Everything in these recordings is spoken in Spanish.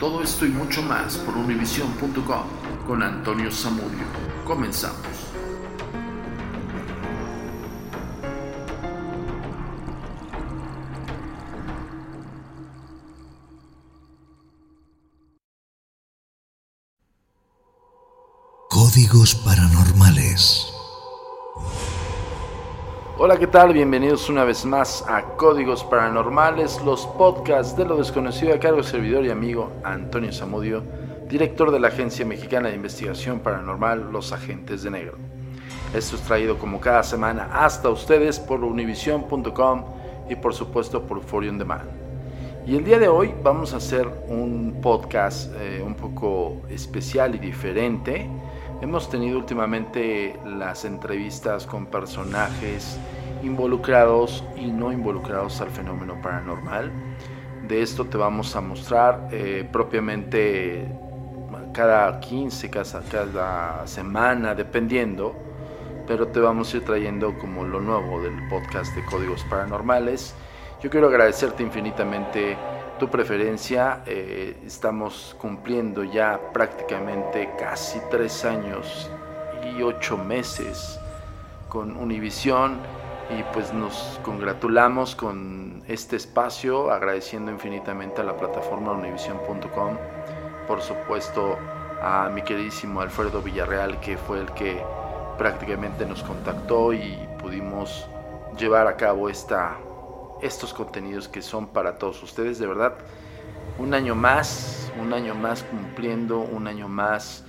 Todo esto y mucho más por univision.com con Antonio Zamudio. Comenzamos. Códigos paranormales. Hola, ¿qué tal? Bienvenidos una vez más a Códigos Paranormales, los podcasts de lo desconocido a cargo servidor y amigo Antonio Zamudio, director de la Agencia Mexicana de Investigación Paranormal Los Agentes de Negro. Esto es traído como cada semana hasta ustedes por univision.com y por supuesto por Forion Demand. Y el día de hoy vamos a hacer un podcast eh, un poco especial y diferente. Hemos tenido últimamente las entrevistas con personajes involucrados y no involucrados al fenómeno paranormal. De esto te vamos a mostrar eh, propiamente cada 15, cada, cada semana, dependiendo, pero te vamos a ir trayendo como lo nuevo del podcast de Códigos Paranormales. Yo quiero agradecerte infinitamente tu preferencia. Eh, estamos cumpliendo ya prácticamente casi tres años y ocho meses con Univision y pues nos congratulamos con este espacio, agradeciendo infinitamente a la plataforma univision.com, por supuesto a mi queridísimo Alfredo Villarreal que fue el que prácticamente nos contactó y pudimos llevar a cabo esta estos contenidos que son para todos ustedes. De verdad, un año más, un año más cumpliendo, un año más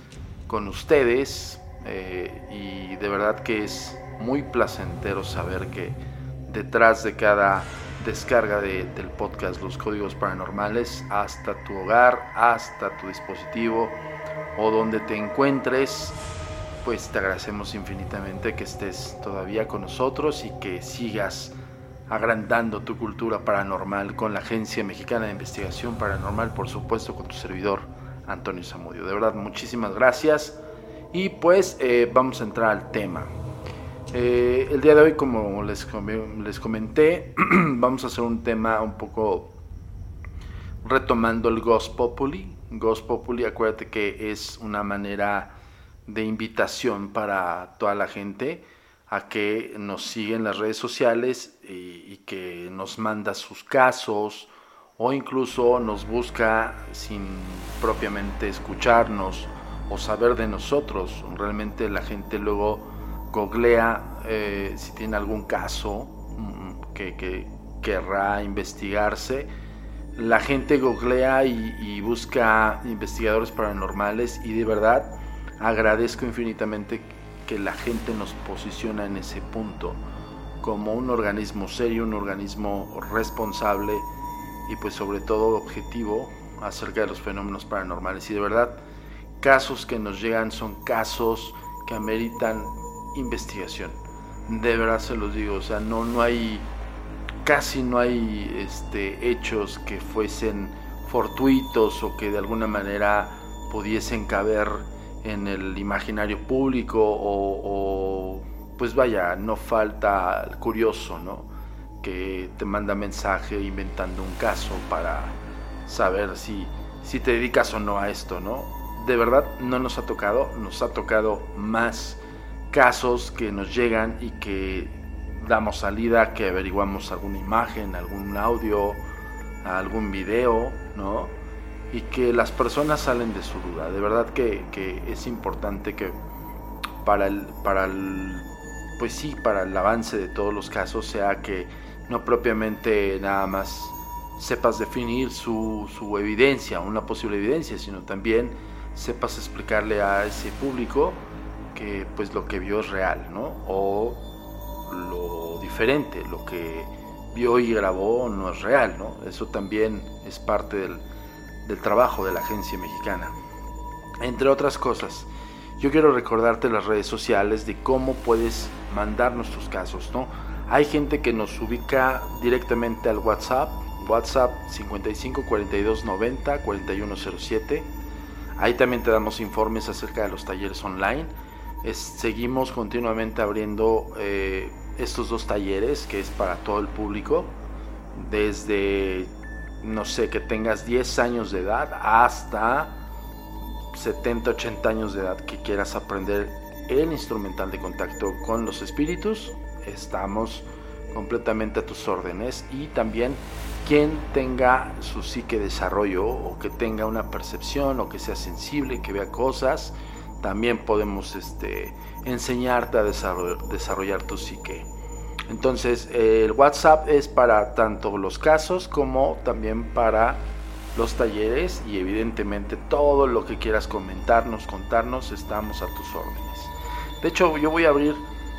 con ustedes. Eh, y de verdad que es muy placentero saber que detrás de cada descarga del podcast Los Códigos Paranormales, hasta tu hogar, hasta tu dispositivo o donde te encuentres, pues te agradecemos infinitamente que estés todavía con nosotros y que sigas agrandando tu cultura paranormal con la Agencia Mexicana de Investigación Paranormal, por supuesto con tu servidor Antonio Zamudio. De verdad, muchísimas gracias. Y pues eh, vamos a entrar al tema. Eh, el día de hoy, como les, les comenté, vamos a hacer un tema un poco retomando el Ghost Populi. Ghost Populi, acuérdate que es una manera de invitación para toda la gente a que nos siga en las redes sociales y, que nos manda sus casos o incluso nos busca sin propiamente escucharnos o saber de nosotros. Realmente la gente luego googlea eh, si tiene algún caso mm, que, querrá investigarse. La gente googlea y busca investigadores paranormales y de verdad agradezco infinitamente que la gente nos posiciona en ese punto como un organismo serio, un organismo responsable y pues sobre todo objetivo acerca de los fenómenos paranormales. Y de verdad casos que nos llegan son casos que ameritan investigación. De verdad se los digo, o sea, no, no hay, casi no hay este, hechos que fuesen fortuitos o que de alguna manera pudiesen caber en el imaginario público o, pues vaya, no falta el curioso, ¿no? Que te manda mensaje inventando un caso para saber si, si te dedicas o no a esto, ¿no? De verdad no nos ha tocado, nos ha tocado más casos que nos llegan y que damos salida, que averiguamos alguna imagen, algún audio, algún video, ¿no? Y que las personas salen de su duda. De verdad que, es importante que para el, para el, pues sí, para el avance de todos los casos sea que no propiamente nada más sepas definir su, su evidencia, una posible evidencia, sino también sepas explicarle a ese público que pues lo que vio es real, ¿no? O lo diferente, lo que vio y grabó no es real, ¿no? Eso también es parte del, del trabajo de la agencia mexicana. Entre otras cosas, yo quiero recordarte las redes sociales de cómo puedes mandar nuestros casos, ¿no? Hay gente que nos ubica directamente al WhatsApp, WhatsApp 55 42 90 4107. Ahí también te damos informes acerca de los talleres online seguimos continuamente abriendo eh, estos dos talleres que es para todo el público, desde, no sé, que tengas 10 años de edad hasta 70, 80 años de edad que quieras aprender el instrumental de contacto con los espíritus. Estamos completamente a tus órdenes y también quien tenga su psique desarrollo o que tenga una percepción o que sea sensible, que vea cosas, también podemos este, enseñarte a desarrollar, tu psique. Entonces, el WhatsApp es para tanto los casos como también para los talleres y evidentemente todo lo que quieras comentarnos, contarnos, estamos a tus órdenes. De hecho, yo voy a abrir,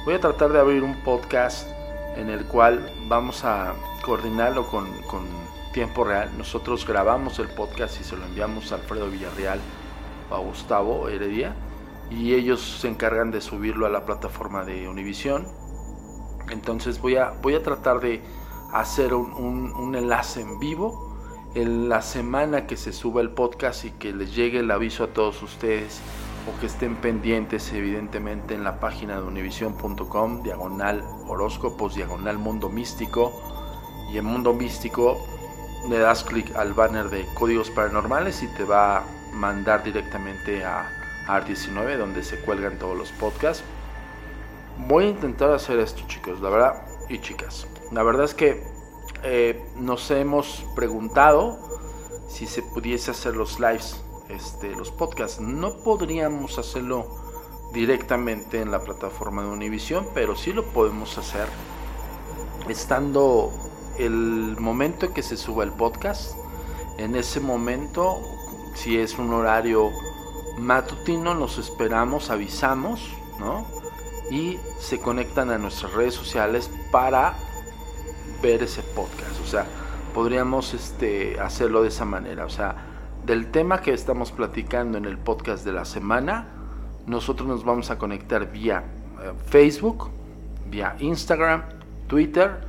voy a tratar de abrir un podcast en el cual vamos a coordinarlo con, con tiempo real. Nosotros grabamos el podcast y se lo enviamos a Alfredo Villarreal o a Gustavo Heredia y ellos se encargan de subirlo a la plataforma de Univision. Entonces voy a, voy a tratar de hacer un, enlace en vivo en la semana que se suba el podcast y que les llegue el aviso a todos ustedes o que estén pendientes evidentemente en la página de univision.com, diagonal horóscopos, diagonal mundo místico y en mundo místico le das clic al banner de códigos paranormales y te va a mandar directamente a AR19 donde se cuelgan todos los podcasts. Voy a intentar hacer esto chicos, la verdad, y chicas. La verdad es que eh, nos hemos preguntado si se pudiese hacer los lives, este, los podcasts. No podríamos hacerlo directamente en la plataforma de Univision, pero sí lo podemos hacer estando el momento que se suba el podcast. En ese momento, si es un horario matutino nos esperamos, avisamos, ¿no? Y se conectan a nuestras redes sociales para ver ese podcast. O sea, podríamos este, hacerlo de esa manera. O sea, del tema que estamos platicando en el podcast de la semana, nosotros nos vamos a conectar vía eh, Facebook, vía Instagram, Twitter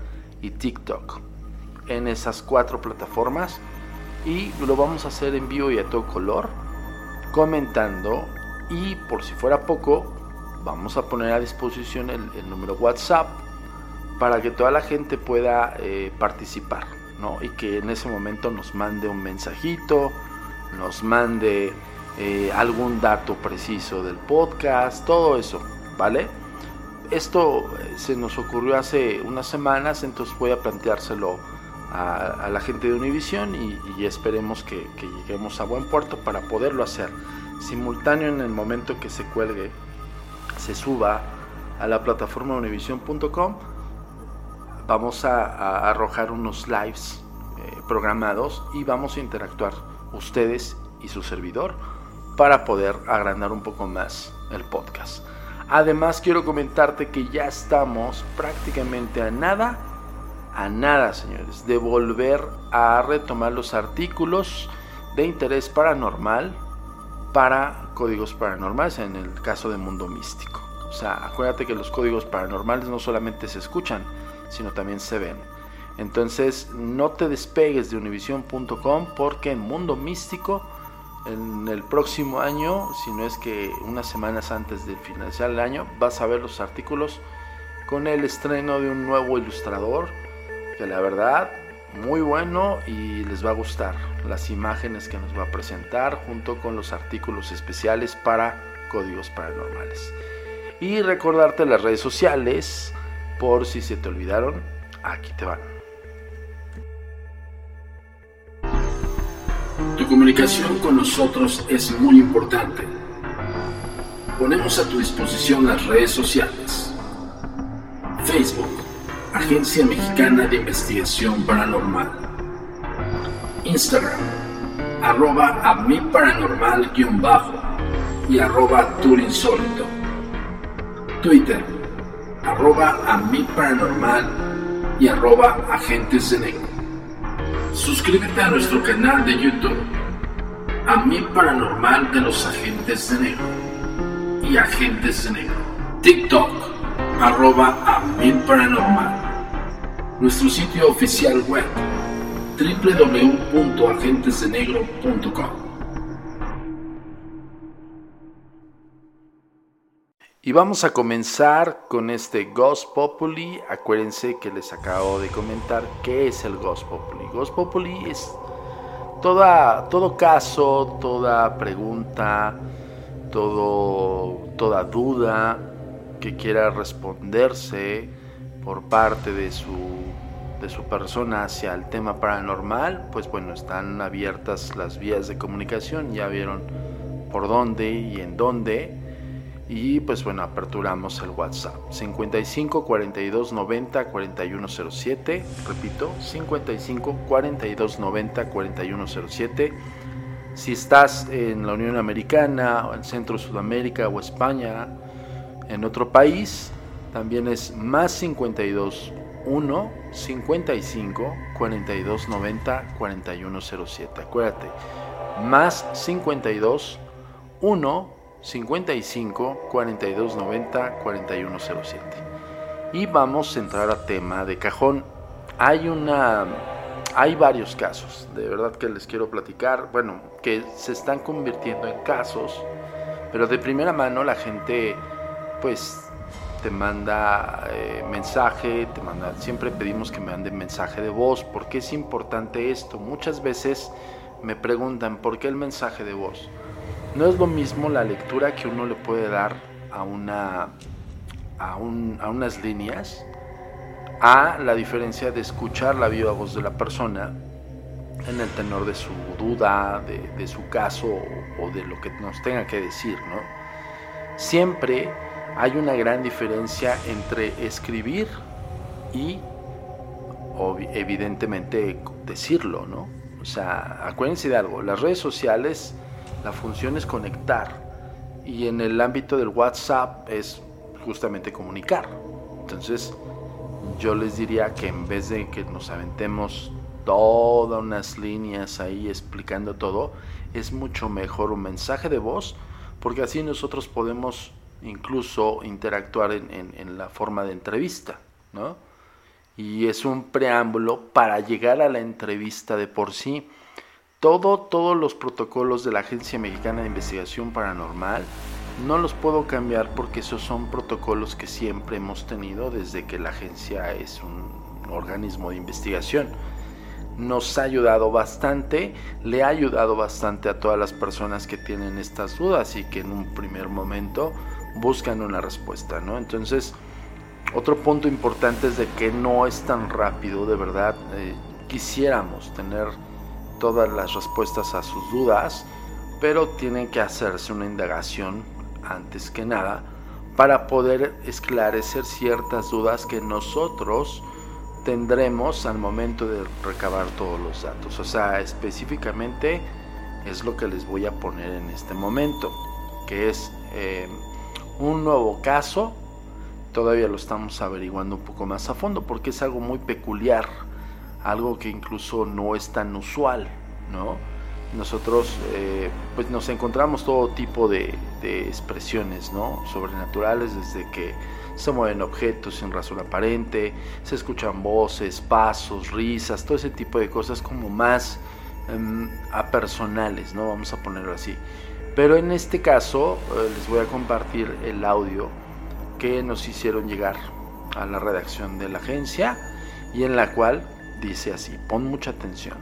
y TikTok. En esas cuatro plataformas. Y lo vamos a hacer en vivo y a todo color comentando y por si fuera poco vamos a poner a disposición el, número WhatsApp para que toda la gente pueda eh, participar ¿no? y que en ese momento nos mande un mensajito, nos mande eh, algún dato preciso del podcast, todo eso, ¿vale? Esto eh, se nos ocurrió hace unas semanas, entonces voy a planteárselo a, la gente de Univision y, esperemos que, lleguemos a buen puerto para poderlo hacer. Simultáneo en el momento que se cuelgue, se suba a la plataforma univision.com, vamos a, arrojar unos lives eh, programados y vamos a interactuar ustedes y su servidor para poder agrandar un poco más el podcast. Además quiero comentarte que ya estamos prácticamente a nada a nada, señores, de volver a retomar los artículos de interés paranormal para códigos paranormales en el caso de Mundo Místico. O sea, acuérdate que los códigos paranormales no solamente se escuchan, sino también se ven. Entonces, no te despegues de univision.com porque en Mundo Místico, en el próximo año, si no es que unas semanas antes del finalizar el año, vas a ver los artículos con el estreno de un nuevo ilustrador, que la verdad, muy bueno y les va a gustar las imágenes que nos va a presentar junto con los artículos especiales para códigos paranormales. Y recordarte las redes sociales, por si se te olvidaron, aquí te van. Tu comunicación con nosotros es muy importante. Ponemos a tu disposición las redes sociales. Facebook, Agencia Mexicana de Investigación Paranormal. Instagram, arroba a mi paranormal-bajo y arroba turinsólito. Twitter, arroba a mi paranormal y arroba agentes de negro. Suscríbete a nuestro canal de YouTube, a mi paranormal de los agentes de negro y agentes de negro. TikTok, arroba a mi paranormal. Nuestro sitio oficial web, www.agentesdenegro.com. Y vamos a comenzar con este Ghost Populi. Acuérdense que les acabo de comentar qué es el Ghost Populi. Ghost Populi es toda, todo caso, toda pregunta, todo, toda duda que quiera responderse por parte de su, de su persona hacia el tema paranormal, pues bueno, están abiertas las vías de comunicación. Ya vieron por dónde y en dónde y pues bueno, aperturamos el WhatsApp 55 42 90 4107. Repito, 55 42 90 4107. Si estás en la Unión Americana, en Centro Sudamérica o España, en otro país, también es más 52 1 55 42 90 4107. Acuérdate, más 52 1 55 42 90 41 07. Y vamos a entrar a tema de cajón. Hay una hay varios casos, de verdad que les quiero platicar, bueno, que se están convirtiendo en casos, pero de primera mano la gente pues te manda eh, mensaje, te manda, siempre pedimos que me manden mensaje de voz, porque es importante esto. Muchas veces me preguntan, ¿por qué el mensaje de voz? No es lo mismo la lectura que uno le puede dar a, una, a, unas líneas a la diferencia de escuchar la viva voz de la persona en el tenor de su duda, de, su caso o, de lo que nos tenga que decir, ¿no? Siempre hay una gran diferencia entre escribir y evidentemente decirlo, ¿no? O sea, acuérdense de algo, las redes sociales la función es conectar y en el ámbito del WhatsApp es justamente comunicar. Entonces yo les diría que en vez de que nos aventemos todas unas líneas ahí explicando todo, es mucho mejor un mensaje de voz porque así nosotros podemos incluso interactuar en, en la forma de entrevista, ¿no? Y es un preámbulo para llegar a la entrevista de por sí todo, todos los protocolos de la Agencia Mexicana de Investigación Paranormal no los puedo cambiar porque esos son protocolos que siempre hemos tenido desde que la agencia es un organismo de investigación. Nos ha ayudado bastante, le ha ayudado bastante a todas las personas que tienen estas dudas y que en un primer momento buscan una respuesta, ¿no? Entonces, otro punto importante es de que no es tan rápido, de verdad. Eh, quisiéramos tener todas las respuestas a sus dudas, pero tienen que hacerse una indagación antes que nada para poder esclarecer ciertas dudas que nosotros tendremos al momento de recabar todos los datos. O sea, específicamente es lo que les voy a poner en este momento, que es eh, un nuevo caso. Todavía lo estamos averiguando un poco más a fondo porque es algo muy peculiar algo que incluso no es tan usual, ¿no? nosotros eh, pues nos encontramos todo tipo de, expresiones ¿no? sobrenaturales desde que se mueven objetos sin razón aparente, se escuchan voces, pasos, risas, todo ese tipo de cosas como más um, apersonales, ¿no? Vamos a ponerlo así. Pero en este caso eh, les voy a compartir el audio que nos hicieron llegar a la redacción de la agencia y en la cual dice así, pon mucha atención.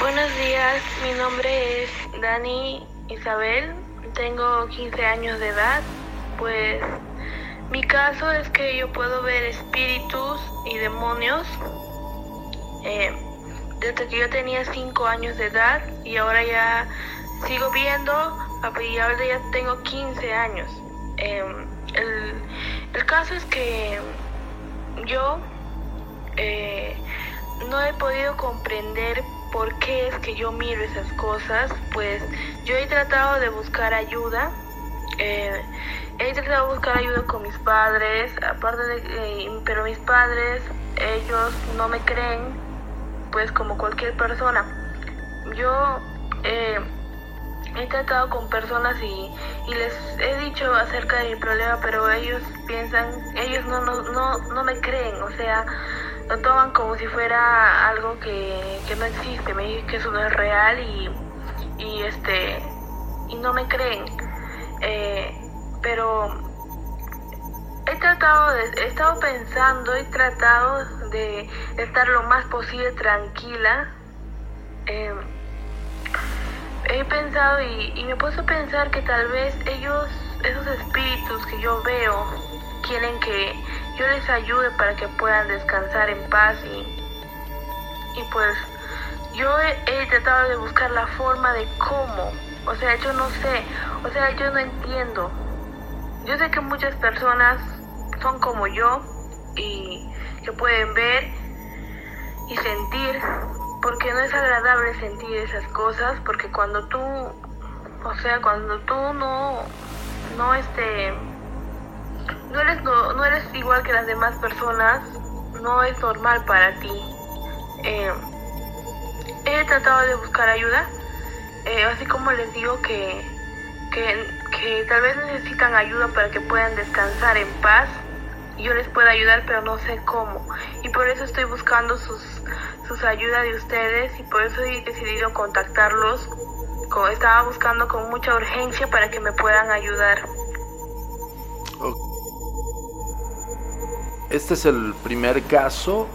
Buenos días, mi nombre es Dani Isabel, tengo 15 años de edad, pues mi caso es que yo puedo ver espíritus y demonios eh, desde que yo tenía 5 años de edad y ahora ya sigo viendo y ahora ya tengo 15 años. Em, el, caso es que yo eh, no he podido comprender por qué es que yo miro esas cosas, pues yo he tratado de buscar ayuda. Eh, he tratado de buscar ayuda con mis padres, aparte de, eh, pero mis padres, ellos no me creen, pues como cualquier persona. Yo eh, he tratado con personas y, les he dicho acerca de mi problema, pero ellos piensan, ellos no, no, no, no me creen, o sea, lo toman como si fuera algo que, que no existe, me dicen que eso no es real y, y este y no me creen. Eh, pero he tratado de, he estado pensando, he tratado de estar lo más posible tranquila. Em, he pensado y, me puedo a pensar que tal vez ellos, esos espíritus que yo veo, quieren que yo les ayude para que puedan descansar en paz y, y pues yo he, tratado de buscar la forma de cómo, o sea, yo no sé, o sea, yo no entiendo. Yo sé que muchas personas son como yo y que pueden ver y sentir, porque no es agradable sentir esas cosas, porque cuando tú, o sea, cuando tú no, no este, no eres, no, eres igual que las demás personas, no es normal para ti. Eh, he tratado de buscar ayuda, eh, así como les digo que, que que tal vez necesitan ayuda para que puedan descansar en paz. Yo les puedo ayudar, pero no sé cómo. Y por eso estoy buscando sus, sus ayudas de ustedes y por eso he decidido contactarlos. Estaba buscando con mucha urgencia para que me puedan ayudar. Este es el primer caso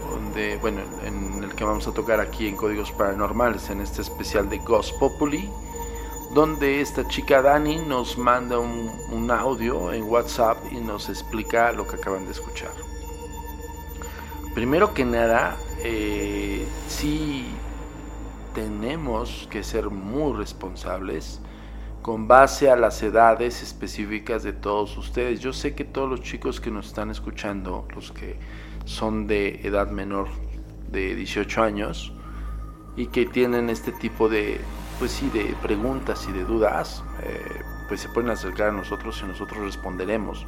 bueno, en el que vamos a tocar aquí en Códigos Paranormales, en este especial de Ghost Populi donde esta chica Dani nos manda un, audio en WhatsApp y nos explica lo que acaban de escuchar. Primero que nada, eh, sí tenemos que ser muy responsables con base a las edades específicas de todos ustedes. Yo sé que todos los chicos que nos están escuchando, los que son de edad menor de 18 años y que tienen este tipo de, pues sí, de preguntas y de dudas, eh, pues se pueden acercar a nosotros y nosotros responderemos.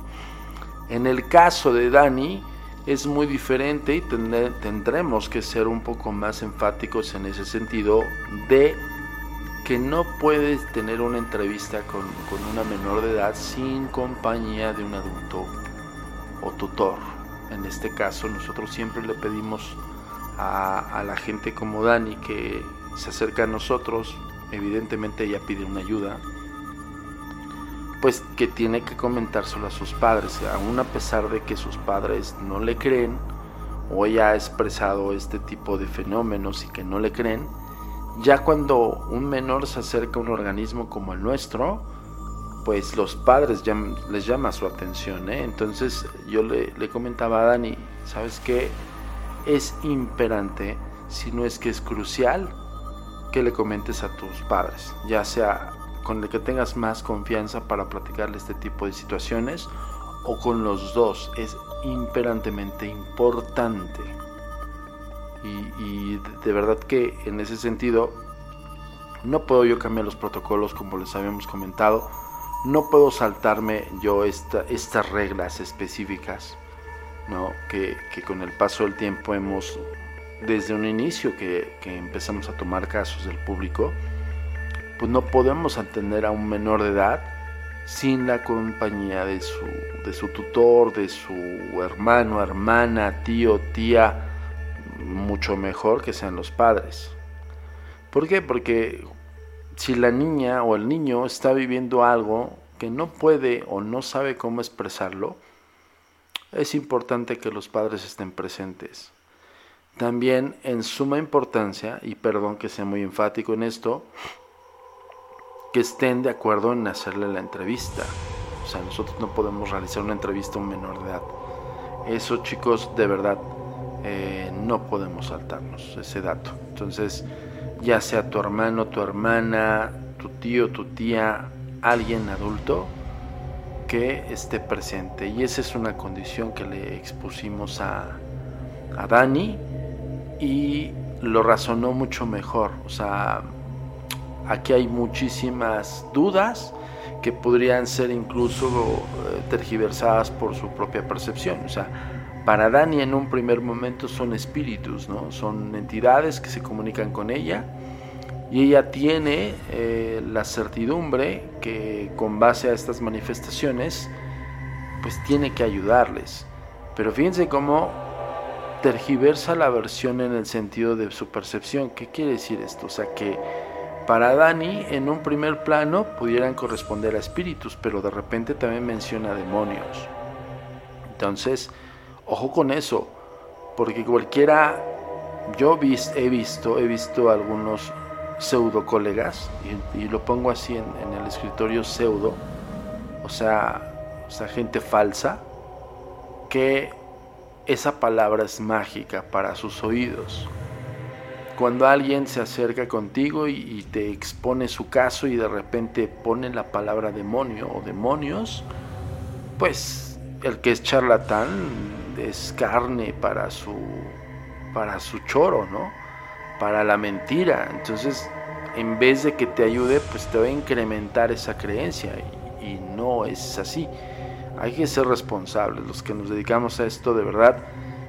En el caso de Dani es muy diferente y tendremos que ser un poco más enfáticos en ese sentido de que no puedes tener una entrevista con, una menor de edad sin compañía de un adulto o tutor. En este caso nosotros siempre le pedimos a, a la gente como Dani que se acerca a nosotros evidentemente ella pide una ayuda, pues que tiene que comentárselo a sus padres, aún a pesar de que sus padres no le creen o ella ha expresado este tipo de fenómenos y que no le creen, ya cuando un menor se acerca a un organismo como el nuestro, pues los padres les llama su atención. ¿eh? Entonces yo le, le comentaba a Dani, ¿sabes qué? Es imperante, si no es que es crucial, que le comentes a tus padres, ya sea con el que tengas más confianza para platicarle este tipo de situaciones o con los dos. Es imperantemente importante. Y, de verdad que en ese sentido no puedo yo cambiar los protocolos como les habíamos comentado. No puedo saltarme yo esta, estas reglas específicas ¿no? que, que con el paso del tiempo hemos desde un inicio que, que empezamos a tomar casos del público, pues no podemos atender a un menor de edad sin la compañía de su, de su tutor, de su hermano, hermana, tío, tía, mucho mejor que sean los padres. ¿Por qué? Porque si la niña o el niño está viviendo algo que no puede o no sabe cómo expresarlo, es importante que los padres estén presentes. También en suma importancia, y perdón que sea muy enfático en esto, que estén de acuerdo en hacerle la entrevista. O sea, nosotros no podemos realizar una entrevista a un menor de edad. Eso, chicos, de verdad, eh, no podemos saltarnos ese dato. Entonces, ya sea tu hermano, tu hermana, tu tío, tu tía, alguien adulto que esté presente. Y esa es una condición que le expusimos a, a Dani y lo razonó mucho mejor. O sea, aquí hay muchísimas dudas que podrían ser incluso eh, tergiversadas por su propia percepción. O sea, para Dani en un primer momento son espíritus, ¿no? Son entidades que se comunican con ella y ella tiene eh, la certidumbre que con base a estas manifestaciones pues tiene que ayudarles. Pero fíjense cómo tergiversa la versión en el sentido de su percepción. ¿Qué quiere decir esto? O sea que para Dani en un primer plano pudieran corresponder a espíritus, pero de repente también menciona demonios. Entonces, ojo con eso, porque cualquiera, yo he visto, he visto algunos pseudo colegas, y, lo pongo así en, el escritorio pseudo, o sea, o sea, gente falsa, que esa palabra es mágica para sus oídos. Cuando alguien se acerca contigo y, y, te expone su caso y de repente pone la palabra demonio o demonios, pues el que es charlatán es carne para su para su choro, ¿no? para la mentira. Entonces, en vez de que te ayude, pues te va a incrementar esa creencia. Y, no es así. Hay que ser responsables. Los que nos dedicamos a esto, de verdad,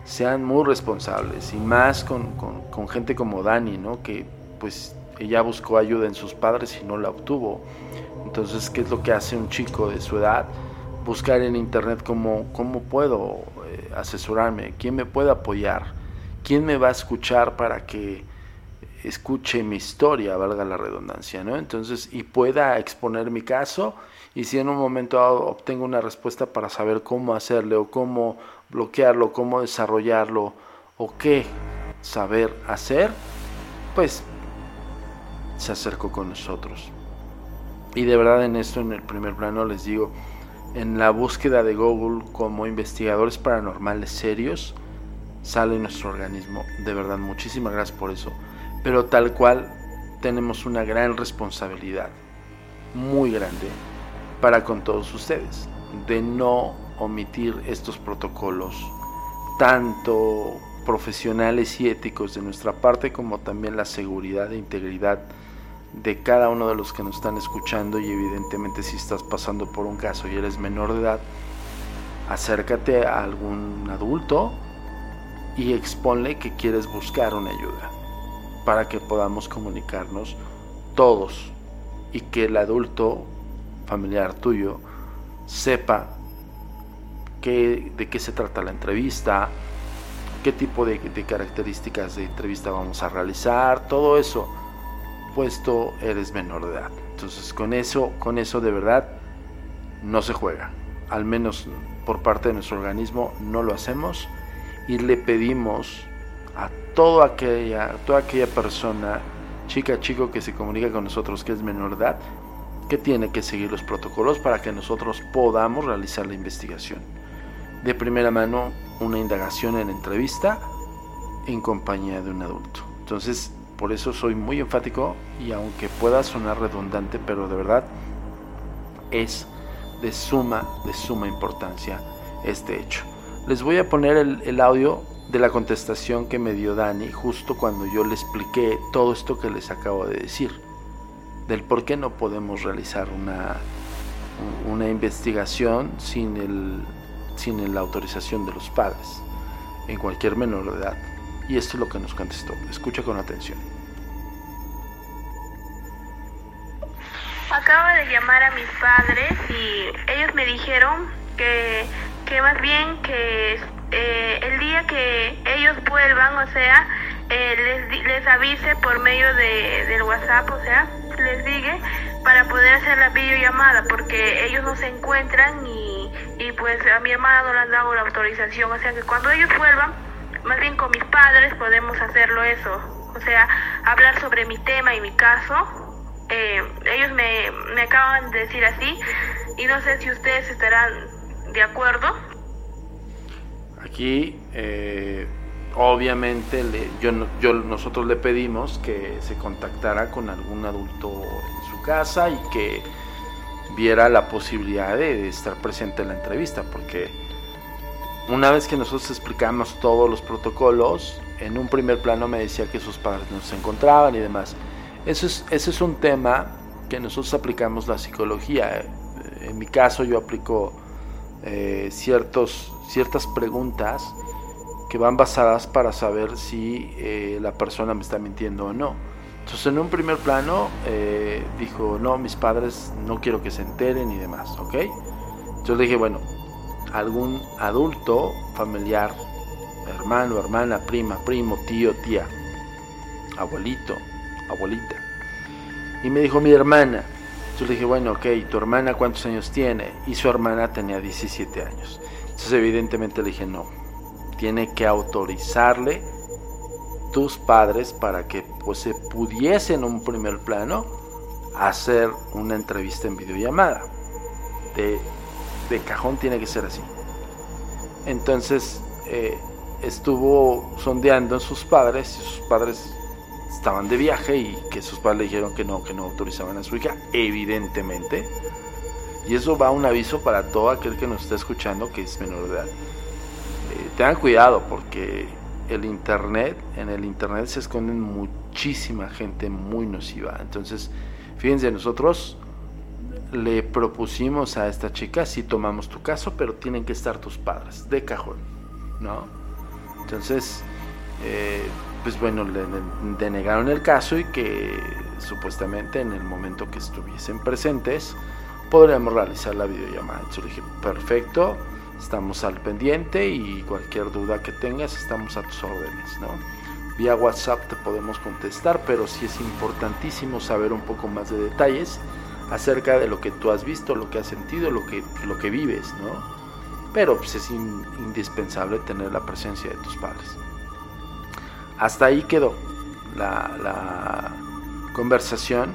sean muy responsables. Y más con, con gente como Dani, ¿no? Que pues ella buscó ayuda en sus padres y no la obtuvo. Entonces, ¿qué es lo que hace un chico de su edad? Buscar en internet cómo, cómo puedo asesorarme, quién me puede apoyar, quién me va a escuchar para que escuche mi historia, valga la redundancia, ¿no? Entonces, y pueda exponer mi caso y si en un momento obtengo una respuesta para saber cómo hacerle o cómo bloquearlo, cómo desarrollarlo o qué saber hacer, pues se acercó con nosotros. Y de verdad en esto, en el primer plano, les digo, en la búsqueda de Google como investigadores paranormales serios, sale nuestro organismo. De verdad, muchísimas gracias por eso pero tal cual tenemos una gran responsabilidad, muy grande, para con todos ustedes, de no omitir estos protocolos, tanto profesionales y éticos de nuestra parte como también la seguridad e integridad de cada uno de los que nos están escuchando y evidentemente si estás pasando por un caso y eres menor de edad, acércate a algún adulto y exponle que quieres buscar una ayuda para que podamos comunicarnos todos y que el adulto familiar tuyo sepa qué, de qué se trata la entrevista, qué tipo de, de, características de entrevista vamos a realizar, todo eso, puesto eres menor de edad. Entonces con eso, con eso de verdad no se juega. Al menos por parte de nuestro organismo no lo hacemos y le pedimos a toda aquella, toda aquella persona, chica, chico que se comunica con nosotros que es menor de edad, que tiene que seguir los protocolos para que nosotros podamos realizar la investigación. De primera mano, una indagación en entrevista en compañía de un adulto. Entonces, por eso soy muy enfático y aunque pueda sonar redundante, pero de verdad es de suma, de suma importancia este hecho. Les voy a poner el, audio de la contestación que me dio Dani justo cuando yo le expliqué todo esto que les acabo de decir, del por qué no podemos realizar una, una investigación sin, el, sin la autorización de los padres, en cualquier menor de edad. Y esto es lo que nos contestó. Escucha con atención. Acabo de llamar a mis padres y ellos me dijeron que, que más bien que eh, el día que ellos vuelvan, o sea, eh, les, les avise por medio de, del WhatsApp, o sea, les diga para poder hacer la videollamada, porque ellos no se encuentran y, y pues a mi hermana no le han dado la autorización, o sea que cuando ellos vuelvan, más bien con mis padres podemos hacerlo eso, o sea, hablar sobre mi tema y mi caso. Eh, ellos me, me acaban de decir así y no sé si ustedes estarán de acuerdo. Aquí, eh, obviamente, le, yo, yo, nosotros le pedimos que se contactara con algún adulto en su casa y que viera la posibilidad de estar presente en la entrevista, porque una vez que nosotros explicamos todos los protocolos, en un primer plano me decía que sus padres no se encontraban y demás. Eso es, ese es un tema que nosotros aplicamos la psicología. En mi caso yo aplico eh, ciertos, ciertas preguntas que van basadas para saber si eh, la persona me está mintiendo o no. Entonces en un primer plano eh, dijo, no, mis padres no quiero que se enteren y demás, ¿ok? Yo le dije, bueno, algún adulto, familiar, hermano, hermana, prima, primo, tío, tía, abuelito, abuelita. Y me dijo mi hermana. Yo le dije, bueno, ok, ¿tu hermana cuántos años tiene? Y su hermana tenía 17 años. Entonces evidentemente le dije, no, tiene que autorizarle tus padres para que pues se pudiese en un primer plano hacer una entrevista en videollamada. De, de cajón tiene que ser así. Entonces eh, estuvo sondeando a sus padres y sus padres estaban de viaje y que sus padres le dijeron que no, que no autorizaban a su hija, evidentemente. Y eso va un aviso para todo aquel que nos está escuchando que es menor de edad. Eh, tengan cuidado porque el internet, en el internet se esconden muchísima gente muy nociva. Entonces, fíjense, nosotros le propusimos a esta chica, si tomamos tu caso, pero tienen que estar tus padres, de cajón, ¿no? Entonces, eh, pues bueno, le denegaron el caso y que supuestamente en el momento que estuviesen presentes podríamos realizar la videollamada. Entonces dije, perfecto, estamos al pendiente y cualquier duda que tengas estamos a tus órdenes, ¿no? Vía WhatsApp te podemos contestar, pero sí es importantísimo saber un poco más de detalles acerca de lo que tú has visto, lo que has sentido, lo que, lo que vives, ¿no? Pero pues es indispensable tener la presencia de tus padres. Hasta ahí quedó la, la conversación.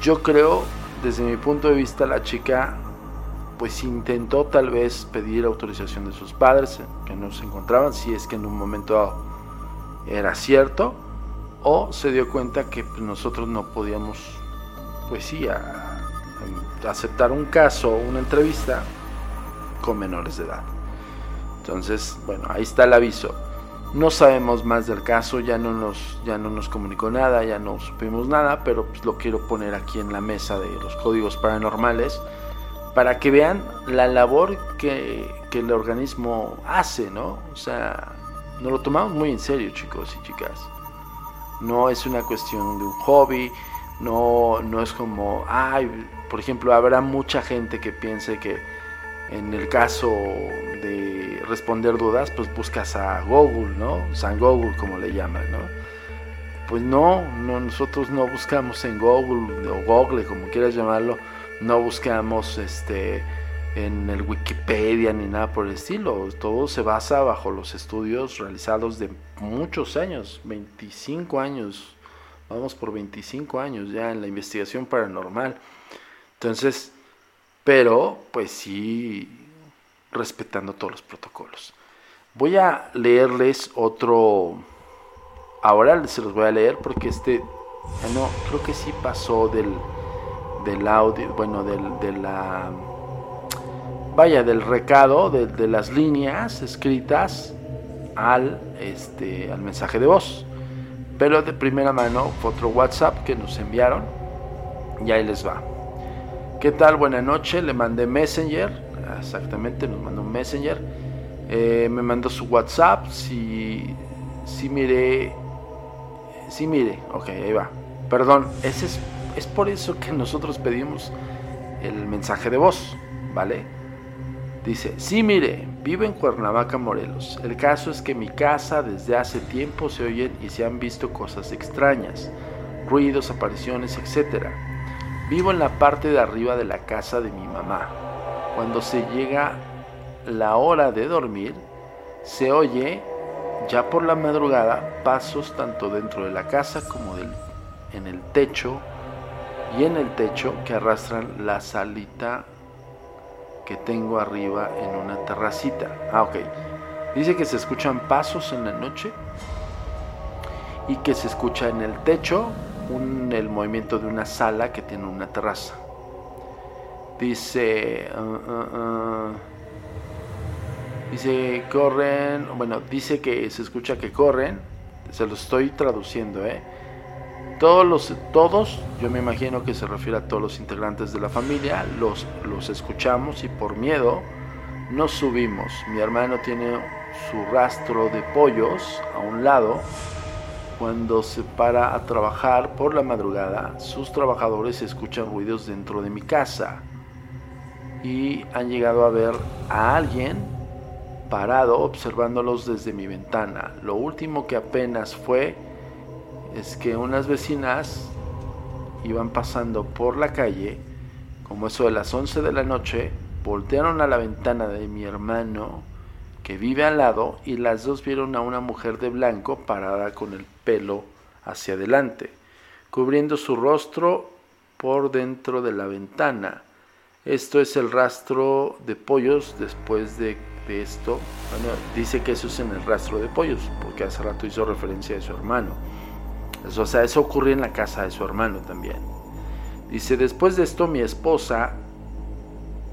Yo creo, desde mi punto de vista, la chica pues intentó tal vez pedir autorización de sus padres que no se encontraban, si es que en un momento dado era cierto, o se dio cuenta que pues, nosotros no podíamos, pues sí, a, aceptar un caso una entrevista con menores de edad. Entonces, bueno, ahí está el aviso. No sabemos más del caso, ya no nos, ya no nos comunicó nada, ya no supimos nada, pero pues lo quiero poner aquí en la mesa de los códigos paranormales para que vean la labor que, que el organismo hace, ¿no? O sea, nos lo tomamos muy en serio, chicos y chicas. No es una cuestión de un hobby, no, no es como, ay, por ejemplo, habrá mucha gente que piense que en el caso de responder dudas, pues buscas a Google, ¿no? San Google, como le llaman, ¿no? Pues no, no, nosotros no buscamos en Google o Google, como quieras llamarlo, no buscamos este en el Wikipedia ni nada por el estilo. Todo se basa bajo los estudios realizados de muchos años, 25 años, vamos por 25 años ya en la investigación paranormal. Entonces, pero pues sí respetando todos los protocolos. Voy a leerles otro, ahora se los voy a leer porque este, no, creo que sí pasó del, del audio, bueno, del, de la, vaya, del recado, de, de las líneas escritas al, este, al mensaje de voz. Pero de primera mano otro WhatsApp que nos enviaron y ahí les va. ¿Qué tal? Buenas noches. Le mandé Messenger. Exactamente, nos mandó un Messenger. Eh, me mandó su WhatsApp. Si sí mire, sí mire, ok, ahí va. Perdón, es, es por eso que nosotros pedimos el mensaje de voz, ¿vale? Dice, sí, mire, vivo en Cuernavaca, Morelos. El caso es que en mi casa desde hace tiempo se oyen y se han visto cosas extrañas, ruidos, apariciones, etc. Vivo en la parte de arriba de la casa de mi mamá. Cuando se llega la hora de dormir, se oye ya por la madrugada pasos tanto dentro de la casa como del, en el techo y en el techo que arrastran la salita que tengo arriba en una terracita. Ah, ok. Dice que se escuchan pasos en la noche y que se escucha en el techo el movimiento de una sala que tiene una terraza. Dice... Uh, uh, uh, dice, corren... Bueno, dice que se escucha que corren. Se lo estoy traduciendo, ¿eh? Todos los, todos, yo me imagino que se refiere a todos los integrantes de la familia, los, los escuchamos y por miedo nos subimos. Mi hermano tiene su rastro de pollos a un lado. Cuando se para a trabajar por la madrugada, sus trabajadores escuchan ruidos dentro de mi casa y han llegado a ver a alguien parado observándolos desde mi ventana. Lo último que apenas fue es que unas vecinas iban pasando por la calle, como eso de las 11 de la noche, voltearon a la ventana de mi hermano que vive al lado y las dos vieron a una mujer de blanco parada con el pelo hacia adelante, cubriendo su rostro por dentro de la ventana. Esto es el rastro de pollos después de, esto. Bueno, dice que eso es en el rastro de pollos, porque hace rato hizo referencia a su hermano. O sea, eso ocurrió en la casa de su hermano también. Dice, después de esto mi esposa,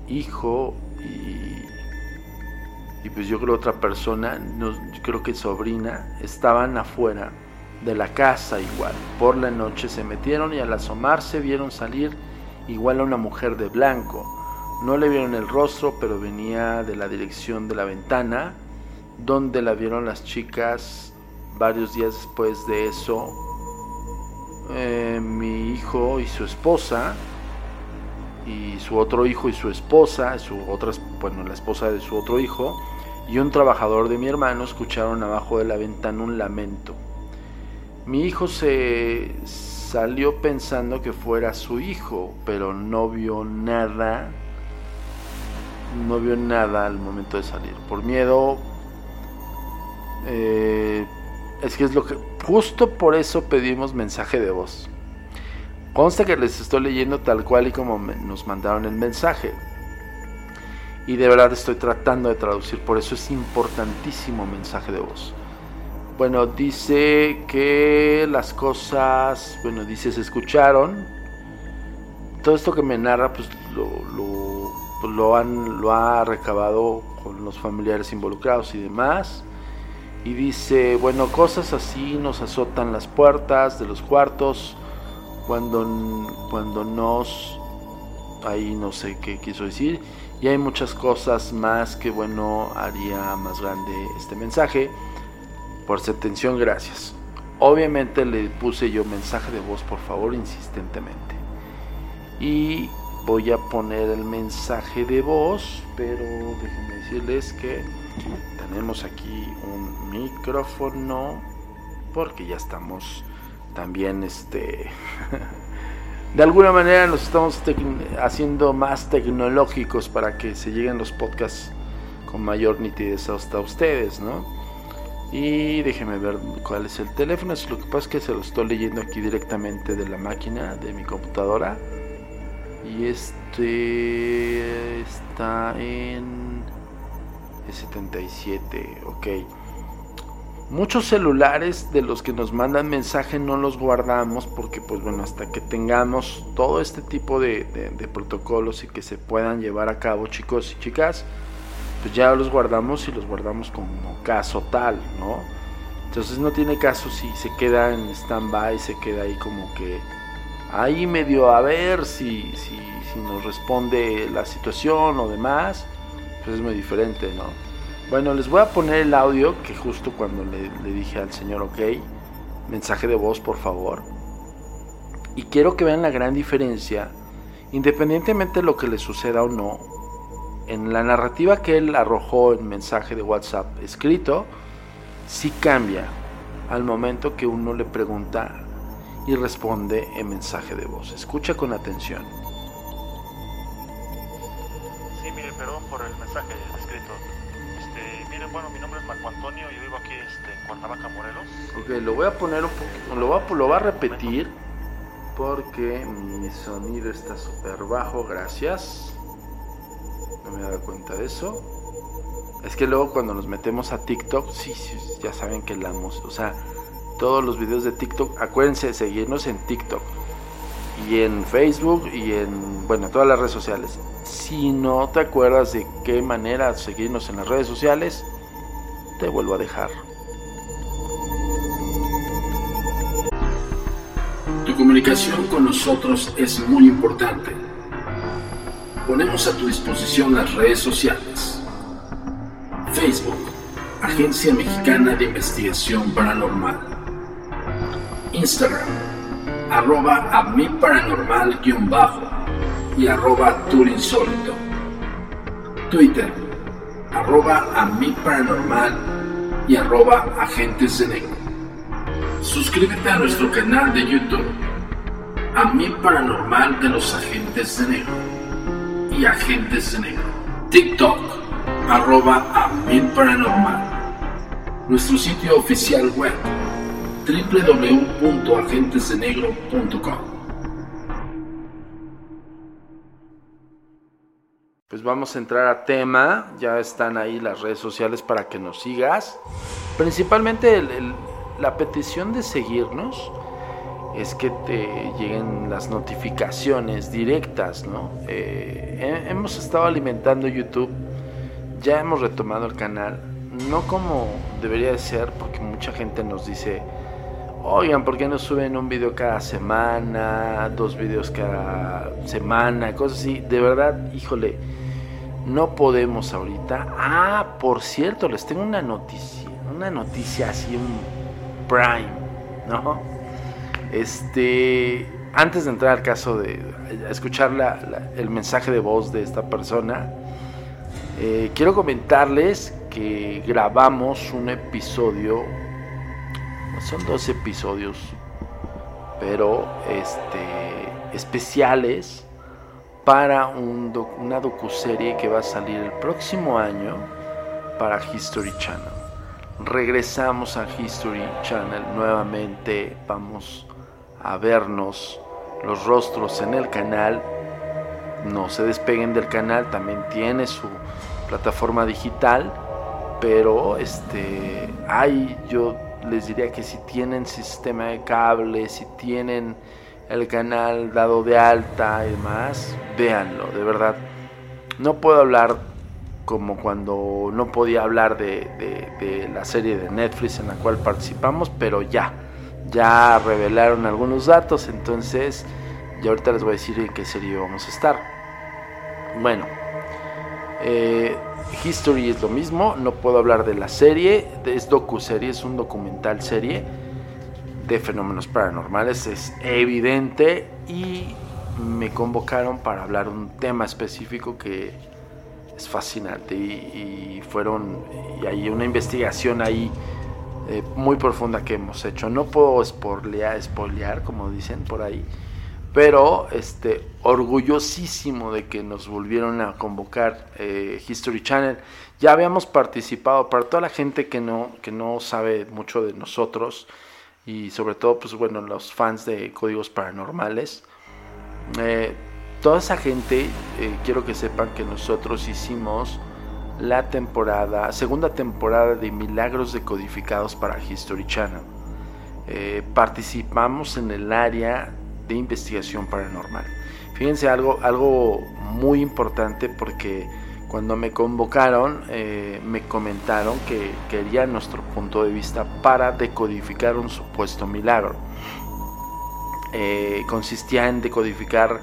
hijo y, y pues yo creo otra persona, no, creo que sobrina, estaban afuera de la casa igual. Por la noche se metieron y al asomarse vieron salir igual a una mujer de blanco. No le vieron el rostro, pero venía de la dirección de la ventana, donde la vieron las chicas varios días después de eso eh, mi hijo y su esposa, y su otro hijo y su esposa, su otra, bueno, la esposa de su otro hijo, y un trabajador de mi hermano escucharon abajo de la ventana un lamento. Mi hijo se salió pensando que fuera su hijo, pero no vio nada, no vio nada al momento de salir. Por miedo, eh, es que es lo que Justo por eso pedimos mensaje de voz. Consta que les estoy leyendo tal cual y como nos mandaron el mensaje. Y de verdad estoy tratando de traducir, por eso es importantísimo mensaje de voz. Bueno, dice que las cosas, bueno, dice se escucharon. Todo esto que me narra, pues lo, lo, pues, han, lo ha recabado con los familiares involucrados y demás y dice, bueno, cosas así nos azotan las puertas de los cuartos cuando, cuando nos... Ahí no sé qué quiso decir. Y hay muchas cosas más que, bueno, haría más grande este mensaje. Por su atención, gracias. Obviamente le puse yo mensaje de voz, por favor, insistentemente. Y voy a poner el mensaje de voz, pero déjenme decirles que tenemos aquí un micrófono porque ya estamos también este de alguna manera nos estamos haciendo más tecnológicos para que se lleguen los podcasts con mayor nitidez hasta ustedes, ¿no? Y déjenme ver cuál es el teléfono. Lo que pasa es que se lo estoy leyendo aquí directamente de la máquina de mi computadora. Y este está en 77, ok. Muchos celulares de los que nos mandan mensaje no los guardamos porque pues bueno, hasta que tengamos todo este tipo de, protocolos y que se puedan llevar a cabo chicos y chicas, pues ya los guardamos y los guardamos como caso tal, ¿no? Entonces no tiene caso si se queda en stand-by, se queda ahí como que ahí medio a ver si, si, si nos responde la situación o demás, pues es muy diferente, ¿no? Bueno, les voy a poner el audio que justo cuando le, dije al señor ok, mensaje de voz por favor. Y quiero que vean la gran diferencia, independientemente de lo que le suceda o no, en la narrativa que él arrojó en mensaje de WhatsApp escrito, sí cambia al momento que uno le pregunta y responde en mensaje de voz. Escucha con atención. Sí, mire, perdón por el mensaje bueno, mi nombre es Marco Antonio, yo vivo aquí este, en Cuernavaca, Morelos. Ok, lo voy a poner un poquito, lo, va, a repetir porque mi sonido está súper bajo, gracias. No me he dado cuenta de eso. Es que luego cuando nos metemos a TikTok, sí, sí ya saben que la música, o sea, todos los videos de TikTok, acuérdense de seguirnos en TikTok y en Facebook y en, bueno, todas las redes sociales. Si no te acuerdas de qué manera seguirnos en las redes sociales, te vuelvo a dejar. Tu comunicación con nosotros es muy importante. Ponemos a tu disposición las redes sociales. Facebook, Agencia Mexicana de Investigación Paranormal. Instagram, arroba a mi paranormal guion bajo y arroba turinsólito. Twitter, arroba a mi paranormal y arroba agentes de negro. Suscríbete a nuestro canal de YouTube, a mi paranormal de los agentes de negro y agentes de negro. TikTok, arroba a paranormal. Nuestro sitio oficial web www.agentesdenegro.com. Pues vamos a entrar a tema, ya están ahí las redes sociales para que nos sigas. Principalmente la petición de seguirnos es que te lleguen las notificaciones directas, ¿no? Eh, hemos estado alimentando YouTube, ya hemos retomado el canal, no como debería de ser, porque mucha gente nos dice, oigan, ¿por qué no suben un video cada semana, dos videos cada semana, cosas así? De verdad, híjole, no podemos ahorita. Ah, por cierto, les tengo una noticia, una noticia así, un prime, ¿no? Este, antes de entrar al caso de escuchar la, el mensaje de voz de esta persona, eh, quiero comentarles que grabamos un episodio son dos episodios, pero este, especiales para un doc, una docuserie que va a salir el próximo año para History Channel. Regresamos a History Channel nuevamente, vamos a vernos los rostros en el canal. No se despeguen del canal, también tiene su plataforma digital, pero este, hay yo les diría que si tienen sistema de cable, si tienen el canal dado de alta y demás, véanlo, de verdad. No puedo hablar como cuando no podía hablar de, de, la serie de Netflix en la cual participamos, pero ya, ya revelaron algunos datos, entonces ya ahorita les voy a decir en qué serie vamos a estar. Bueno, eh, History es lo mismo, no puedo hablar de la serie, es docu-serie, es un documental serie de fenómenos paranormales, es evidente y me convocaron para hablar un tema específico que es fascinante y, fueron y hay una investigación ahí eh, muy profunda que hemos hecho. No puedo spoilear, spoilear como dicen por ahí, pero este orgullosísimo de que nos volvieron a convocar eh, History Channel. Ya habíamos participado, para toda la gente que no, que no sabe mucho de nosotros y sobre todo, pues bueno, los fans de códigos paranormales, eh, toda esa gente, eh, quiero que sepan que nosotros hicimos la temporada, segunda temporada de Milagros Decodificados para History Channel. Eh, participamos en el área de investigación paranormal. Fíjense algo, algo muy importante porque cuando me convocaron eh, me comentaron que querían nuestro punto de vista para decodificar un supuesto milagro. Eh, consistía en decodificar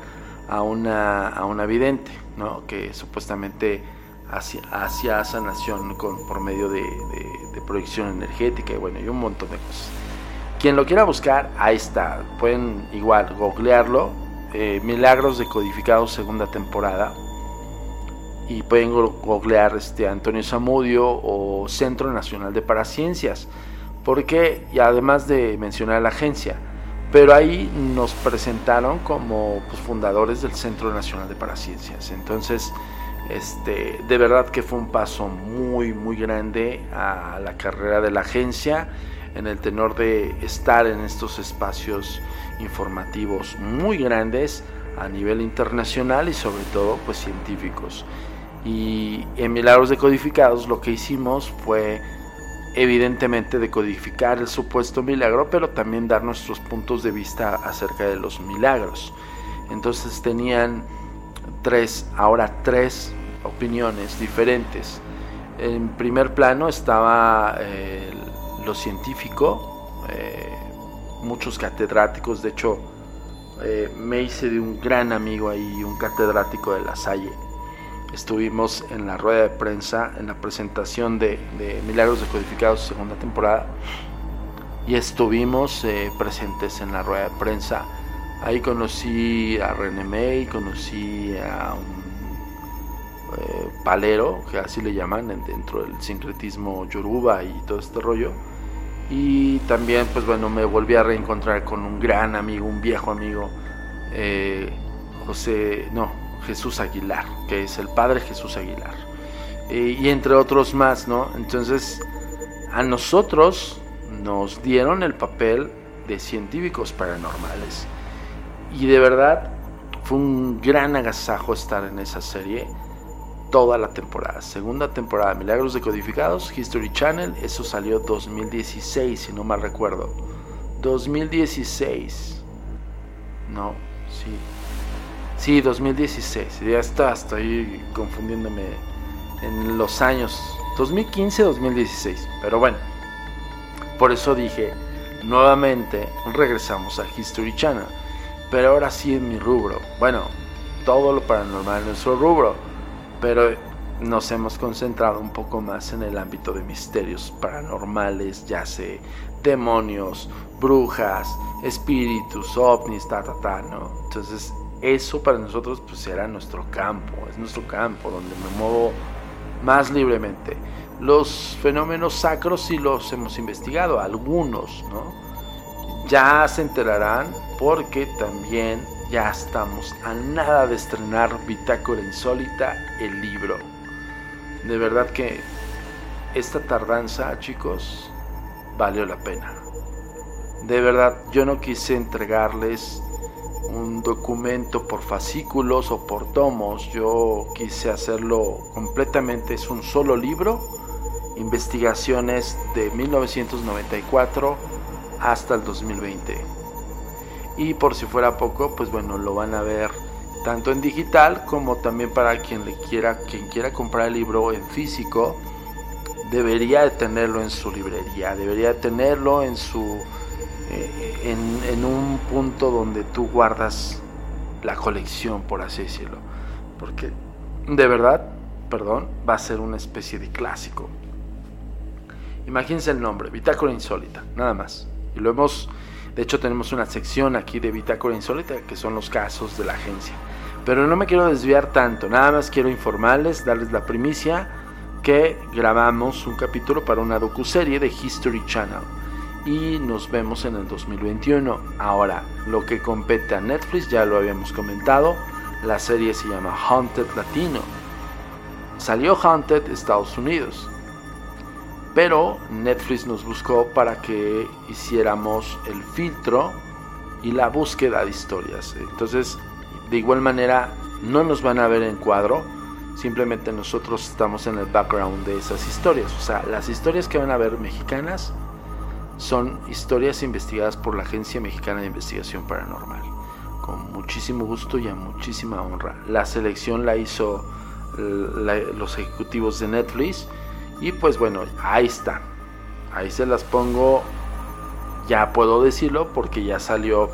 a una, a una vidente, ¿no? que supuestamente hacia sanación con, por medio de, proyección energética y bueno, y un montón de cosas. Quien lo quiera buscar, ahí está. Pueden igual googlearlo. Eh, Milagros decodificados segunda temporada. Y pueden googlear este Antonio Zamudio o Centro Nacional de Paraciencias. Porque, y además de mencionar la agencia, pero ahí nos presentaron como pues, fundadores del Centro Nacional de Paraciencias. Entonces, este, de verdad que fue un paso muy, muy grande a la carrera de la agencia en el tenor de estar en estos espacios informativos muy grandes a nivel internacional y sobre todo pues científicos. Y en Milagros Decodificados lo que hicimos fue evidentemente decodificar el supuesto milagro, pero también dar nuestros puntos de vista acerca de los milagros. Entonces tenían tres, ahora tres opiniones diferentes. En primer plano estaba eh, lo científico, eh, muchos catedráticos, de hecho eh, me hice de un gran amigo ahí, un catedrático de la Salle. Estuvimos en la rueda de prensa, en la presentación de, de Milagros Decodificados segunda temporada y estuvimos presentes en la rueda de prensa. Ahí conocí a René May, conocí a un eh, palero, que así le llaman dentro del sincretismo yoruba y todo este rollo. Y también, pues bueno, me volví a reencontrar con un gran amigo, un viejo amigo, eh, José, no, Jesús Aguilar, que es el padre Jesús Aguilar. y entre otros más, ¿no? Entonces, a nosotros nos dieron el papel de científicos paranormales. Y de verdad, fue un gran agasajo estar en esa serie toda la temporada. Segunda temporada, Milagros Decodificados, History Channel, eso salió 2016, si no mal recuerdo. 2016. No, sí. Sí, 2016. Ya está, estoy confundiéndome en los años 2015-2016. Pero bueno, por eso dije, nuevamente regresamos a History Channel. Pero ahora sí en mi rubro. Bueno, todo lo paranormal en nuestro rubro pero nos hemos concentrado un poco más en el ámbito de misterios paranormales, ya sé, demonios, brujas, espíritus, ovnis, ta, ta, ta, ¿no? Entonces, eso para nosotros pues era nuestro campo, es nuestro campo donde me muevo más libremente. Los fenómenos sacros sí los hemos investigado, algunos, ¿no? Ya se enterarán porque también ya estamos a nada de estrenar Bitácora Insólita, el libro. De verdad que esta tardanza, chicos, valió la pena. De verdad, yo no quise entregarles un documento por fascículos o por tomos. Yo quise hacerlo completamente, es un solo libro. Investigaciones de 1994 hasta el 2020 y por si fuera poco pues bueno lo van a ver tanto en digital como también para quien le quiera quien quiera comprar el libro en físico debería de tenerlo en su librería debería de tenerlo en su en, en un punto donde tú guardas la colección por así decirlo. Porque de verdad perdón va a ser una especie de clásico. Imagínense el nombre bitácora insólita nada más. Y lo hemos de hecho, tenemos una sección aquí de Bitácora Insólita, que son los casos de la agencia. Pero no me quiero desviar tanto, nada más quiero informarles, darles la primicia que grabamos un capítulo para una docuserie de History Channel y nos vemos en el 2021. Ahora, lo que compete a Netflix ya lo habíamos comentado, la serie se llama Haunted Latino. Salió Haunted Estados Unidos, pero Netflix nos buscó para que hiciéramos el filtro y la búsqueda de historias. Entonces, de igual manera, no nos van a ver en cuadro, simplemente nosotros estamos en el background de esas historias. O sea, las historias que van a ver mexicanas son historias investigadas por la Agencia Mexicana de Investigación Paranormal. Con muchísimo gusto y a muchísima honra. La selección la hizo los ejecutivos de Netflix y pues bueno, ahí está. Ahí se las pongo. Ya puedo decirlo porque ya salió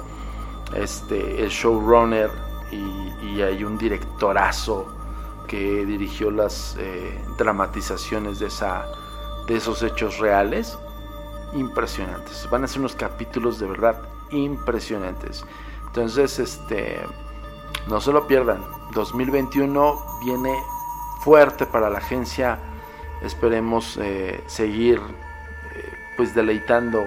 este el showrunner y, hay un directorazo que dirigió las eh, dramatizaciones de, esa, de esos hechos reales, impresionantes. Van a ser unos capítulos de verdad impresionantes. Entonces, este, no se lo pierdan. 2021 viene fuerte para la agencia. Esperemos eh, seguir eh, pues deleitando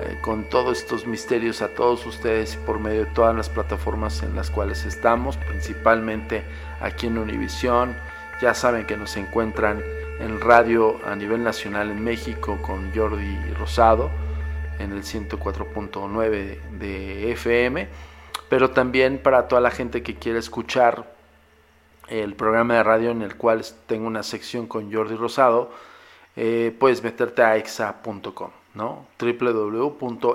eh, con todos estos misterios a todos ustedes por medio de todas las plataformas en las cuales estamos, principalmente aquí en Univisión. Ya saben que nos encuentran en radio a nivel nacional en México con Jordi Rosado en el 104.9 de FM, pero también para toda la gente que quiere escuchar el programa de radio en el cual tengo una sección con Jordi Rosado, eh, puedes meterte a exa.com, ¿no? www.exa.com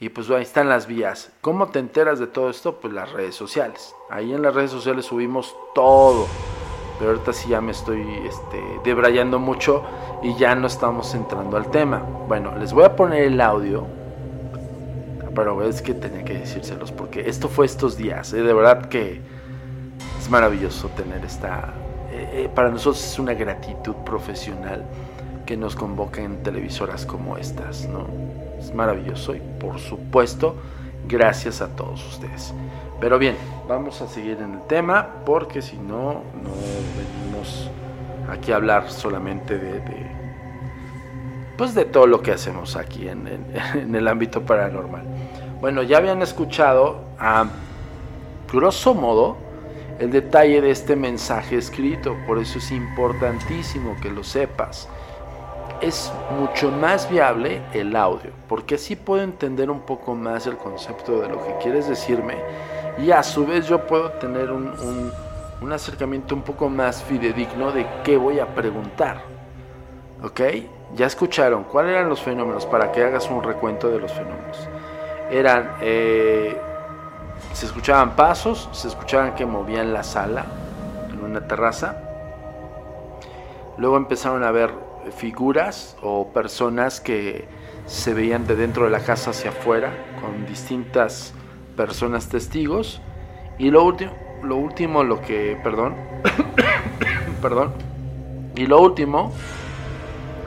y pues ahí están las vías. ¿Cómo te enteras de todo esto? Pues las redes sociales. Ahí en las redes sociales subimos todo. Pero ahorita sí ya me estoy este, debrayando mucho y ya no estamos entrando al tema. Bueno, les voy a poner el audio. Pero es que tenía que decírselos porque esto fue estos días. ¿eh? De verdad que es maravilloso tener esta... Eh, eh, para nosotros es una gratitud profesional que nos convoquen televisoras como estas, ¿no? Es maravilloso y por supuesto gracias a todos ustedes. Pero bien, vamos a seguir en el tema porque si no, no venimos aquí a hablar solamente de, pues de todo lo que hacemos aquí en, en, el ámbito paranormal. Bueno, ya habían escuchado a grosso modo el detalle de este mensaje escrito, por eso es importantísimo que lo sepas. Es mucho más viable el audio, porque así puedo entender un poco más el concepto de lo que quieres decirme y a su vez yo puedo tener un, un, acercamiento un poco más fidedigno de qué voy a preguntar. ¿Ok? Ya escucharon cuáles eran los fenómenos para que hagas un recuento de los fenómenos. Eran, eh, se escuchaban pasos, se escuchaban que movían la sala en una terraza. Luego empezaron a ver figuras o personas que se veían de dentro de la casa hacia afuera con distintas personas testigos. Y lo último, lo último, lo que, perdón, perdón, y lo último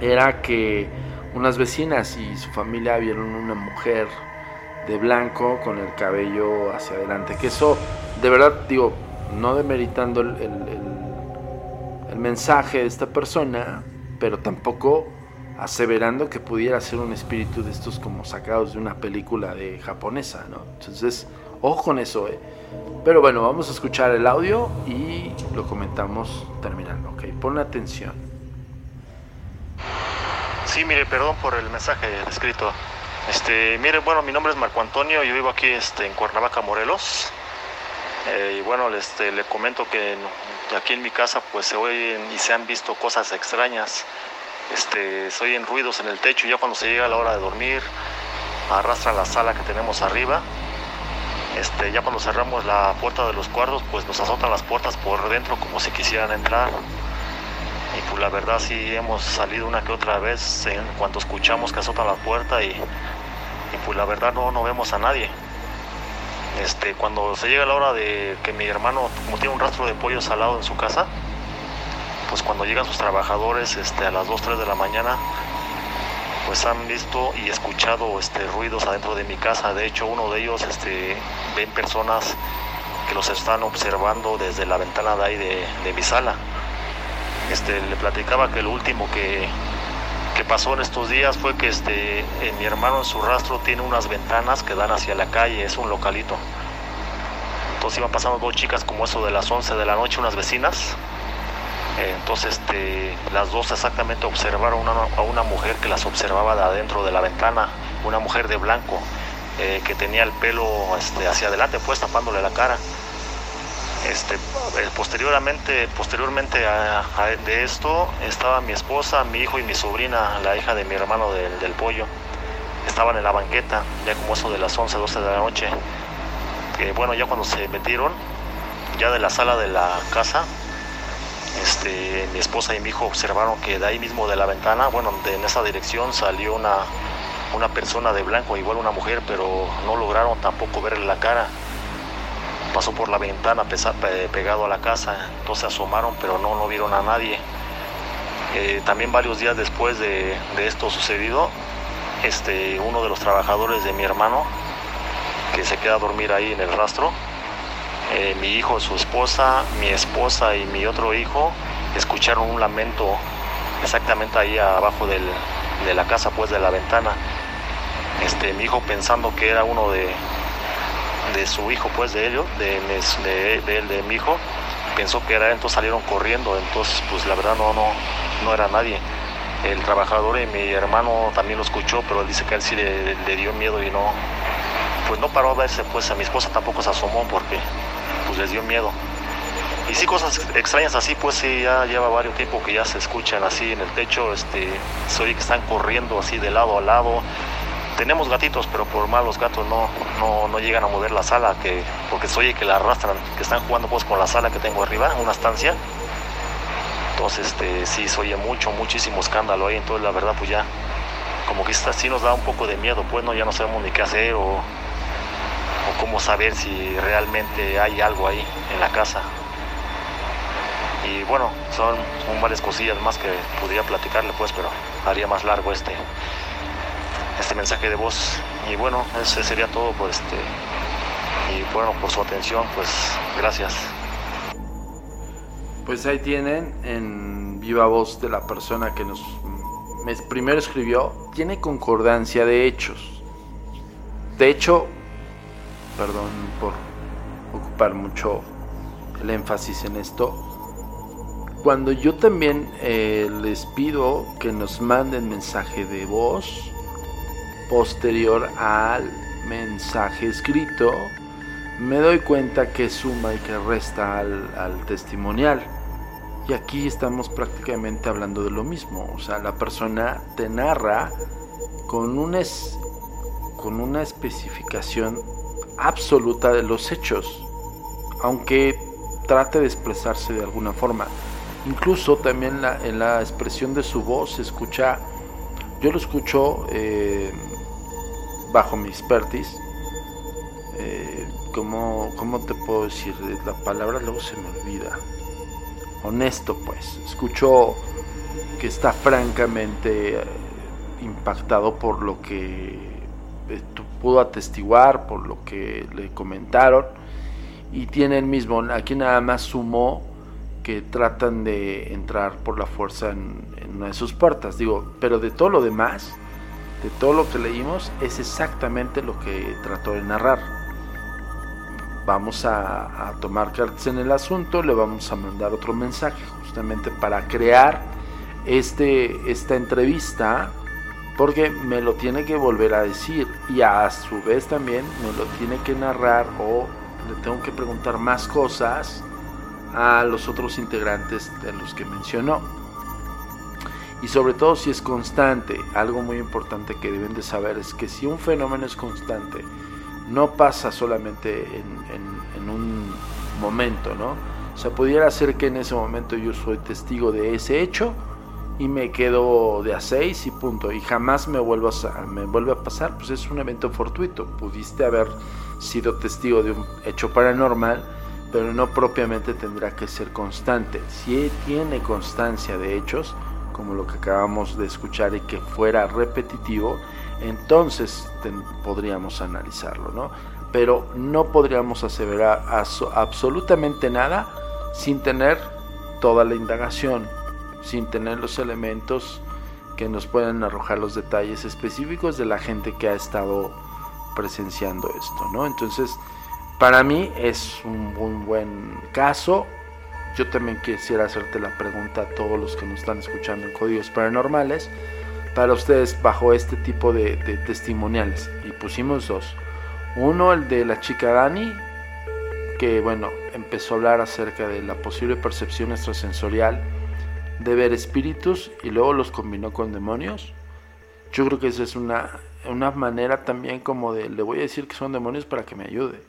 era que unas vecinas y su familia vieron una mujer de blanco con el cabello hacia adelante. Que eso, de verdad, digo, no demeritando el, el mensaje de esta persona, pero tampoco aseverando que pudiera ser un espíritu de estos como sacados de una película de japonesa, ¿no? Entonces, ojo con eso, ¿eh? Pero bueno, vamos a escuchar el audio y lo comentamos terminando, ¿ok? Pon atención. Sí, mire, perdón por el mensaje escrito. Este, mire, bueno, mi nombre es Marco Antonio, yo vivo aquí este, en Cuernavaca, Morelos. Eh, y bueno, este, le comento que aquí en mi casa pues se oyen y se han visto cosas extrañas este, se oyen ruidos en el techo ya cuando se llega la hora de dormir arrastra la sala que tenemos arriba. Este, ya cuando cerramos la puerta de los cuartos, pues nos azotan las puertas por dentro como si quisieran entrar. Y pues la verdad sí hemos salido una que otra vez en cuanto escuchamos que azotan la puerta y, y pues la verdad no, no vemos a nadie. Este, cuando se llega la hora de que mi hermano, como tiene un rastro de pollo salado en su casa, pues cuando llegan sus trabajadores este, a las 2, 3 de la mañana, pues han visto y escuchado este, ruidos adentro de mi casa. De hecho, uno de ellos este, ven personas que los están observando desde la ventana de ahí de, mi sala. Este, le platicaba que lo último que, que pasó en estos días fue que este, mi hermano en su rastro tiene unas ventanas que dan hacia la calle, es un localito. Entonces iban pasando dos chicas como eso de las 11 de la noche, unas vecinas, entonces este, las dos exactamente observaron a una mujer que las observaba de adentro de la ventana, una mujer de blanco eh, que tenía el pelo este, hacia adelante, pues tapándole la cara. Este, eh, posteriormente, posteriormente de esto estaba mi esposa, mi hijo y mi sobrina, la hija de mi hermano del pollo. Estaban en la banqueta, ya como eso de las 11, 12 de la noche. bueno, ya cuando se metieron, ya de la sala de la casa, este, mi esposa y mi hijo observaron que de ahí mismo de la ventana, bueno, de, en esa dirección salió una, una persona de blanco, igual una mujer, pero no lograron tampoco verle la cara. pasó por la ventana pegado a la casa, entonces asomaron, pero no, no vieron a nadie. Eh, también varios días después de, esto sucedido, este, uno de los trabajadores de mi hermano, que se queda a dormir ahí en el rastro, eh, mi hijo, su esposa, mi esposa y mi otro hijo escucharon un lamento exactamente ahí abajo de la casa, pues de la ventana. Este, mi hijo pensando que era uno de, de su hijo, pues de ellos, de, de, de, de mi hijo, pensó que era, entonces salieron corriendo, entonces pues la verdad no, no, no era nadie. El trabajador y mi hermano también lo escuchó, pero él dice que él sí le, dio miedo y no, pues no paró a verse, pues a mi esposa tampoco se asomó porque pues les dio miedo. Y sí, cosas extrañas así, pues sí, ya lleva varios tiempo que ya se escuchan así en el techo, este, se oye que están corriendo así de lado a lado, tenemos gatitos, pero por mal los gatos no, no, llegan a mover la sala, que, porque se oye que la arrastran, que están jugando pues con la sala que tengo arriba, una estancia. Entonces, este, sí, se oye mucho, muchísimo escándalo ahí, entonces la verdad pues ya, como que sí nos da un poco de miedo, pues no, ya no sabemos ni qué hacer o, o cómo saber si realmente hay algo ahí en la casa. Y bueno, son, son varias cosillas más que podría platicarle pues, pero haría más largo este, este mensaje de voz. Y bueno, ese sería todo por este. Y bueno, por su atención, pues gracias. Pues ahí tienen en viva voz de la persona que nos primero escribió, tiene concordancia de hechos. De hecho, perdón por ocupar mucho el énfasis en esto, cuando yo también eh, les pido que nos manden mensaje de voz, posterior al mensaje escrito, me doy cuenta que suma y que resta al, testimonial. Y aquí estamos prácticamente hablando de lo mismo. O sea, la persona te narra con una, con una especificación absoluta de los hechos. Aunque trate de expresarse de alguna forma. Incluso también en la expresión de su voz se escucha, yo lo escucho eh, bajo mi expertise, eh, ¿cómo, te puedo decir? La palabra luego se me olvida. Honesto, pues. Escucho que está francamente eh, impactado por lo que pudo atestiguar, por lo que le comentaron. Y tiene el mismo, aquí nada más sumó que tratan de entrar por la fuerza en, una de sus puertas. Digo, pero de todo lo demás, de todo lo que leímos es exactamente lo que trató de narrar. Vamos a, tomar cartas en el asunto, le vamos a mandar otro mensaje justamente para crear este, esta entrevista porque me lo tiene que volver a decir y a su vez también me lo tiene que narrar o le tengo que preguntar más cosas a los otros integrantes de los que mencionó y sobre todo si es constante. Algo muy importante que deben de saber es que si un fenómeno es constante, no pasa solamente en, un momento, ¿no? O sea, pudiera ser que en ese momento yo soy testigo de ese hecho y me quedo de a seis y punto, y jamás me, vuelvo a, me vuelve a pasar, pues es un evento fortuito. Pudiste haber sido testigo de un hecho paranormal, pero no propiamente tendrá que ser constante. Si tiene constancia de hechos, como lo que acabamos de escuchar y que fuera repetitivo, entonces podríamos analizarlo, ¿no? Pero no podríamos aseverar absolutamente nada sin tener toda la indagación, sin tener los elementos que nos puedan arrojar los detalles específicos de la gente que ha estado presenciando esto, ¿no? Entonces, para mí es un, buen caso, yo también quisiera hacerte la pregunta a todos los que nos están escuchando en Códigos Paranormales, para ustedes bajo este tipo de, testimoniales. Y pusimos dos. Uno, el de la chica Dani, que bueno, empezó a hablar acerca de la posible percepción extrasensorial de ver espíritus y luego los combinó con demonios. Yo creo que esa es una, una manera también como de, le voy a decir que son demonios para que me ayude.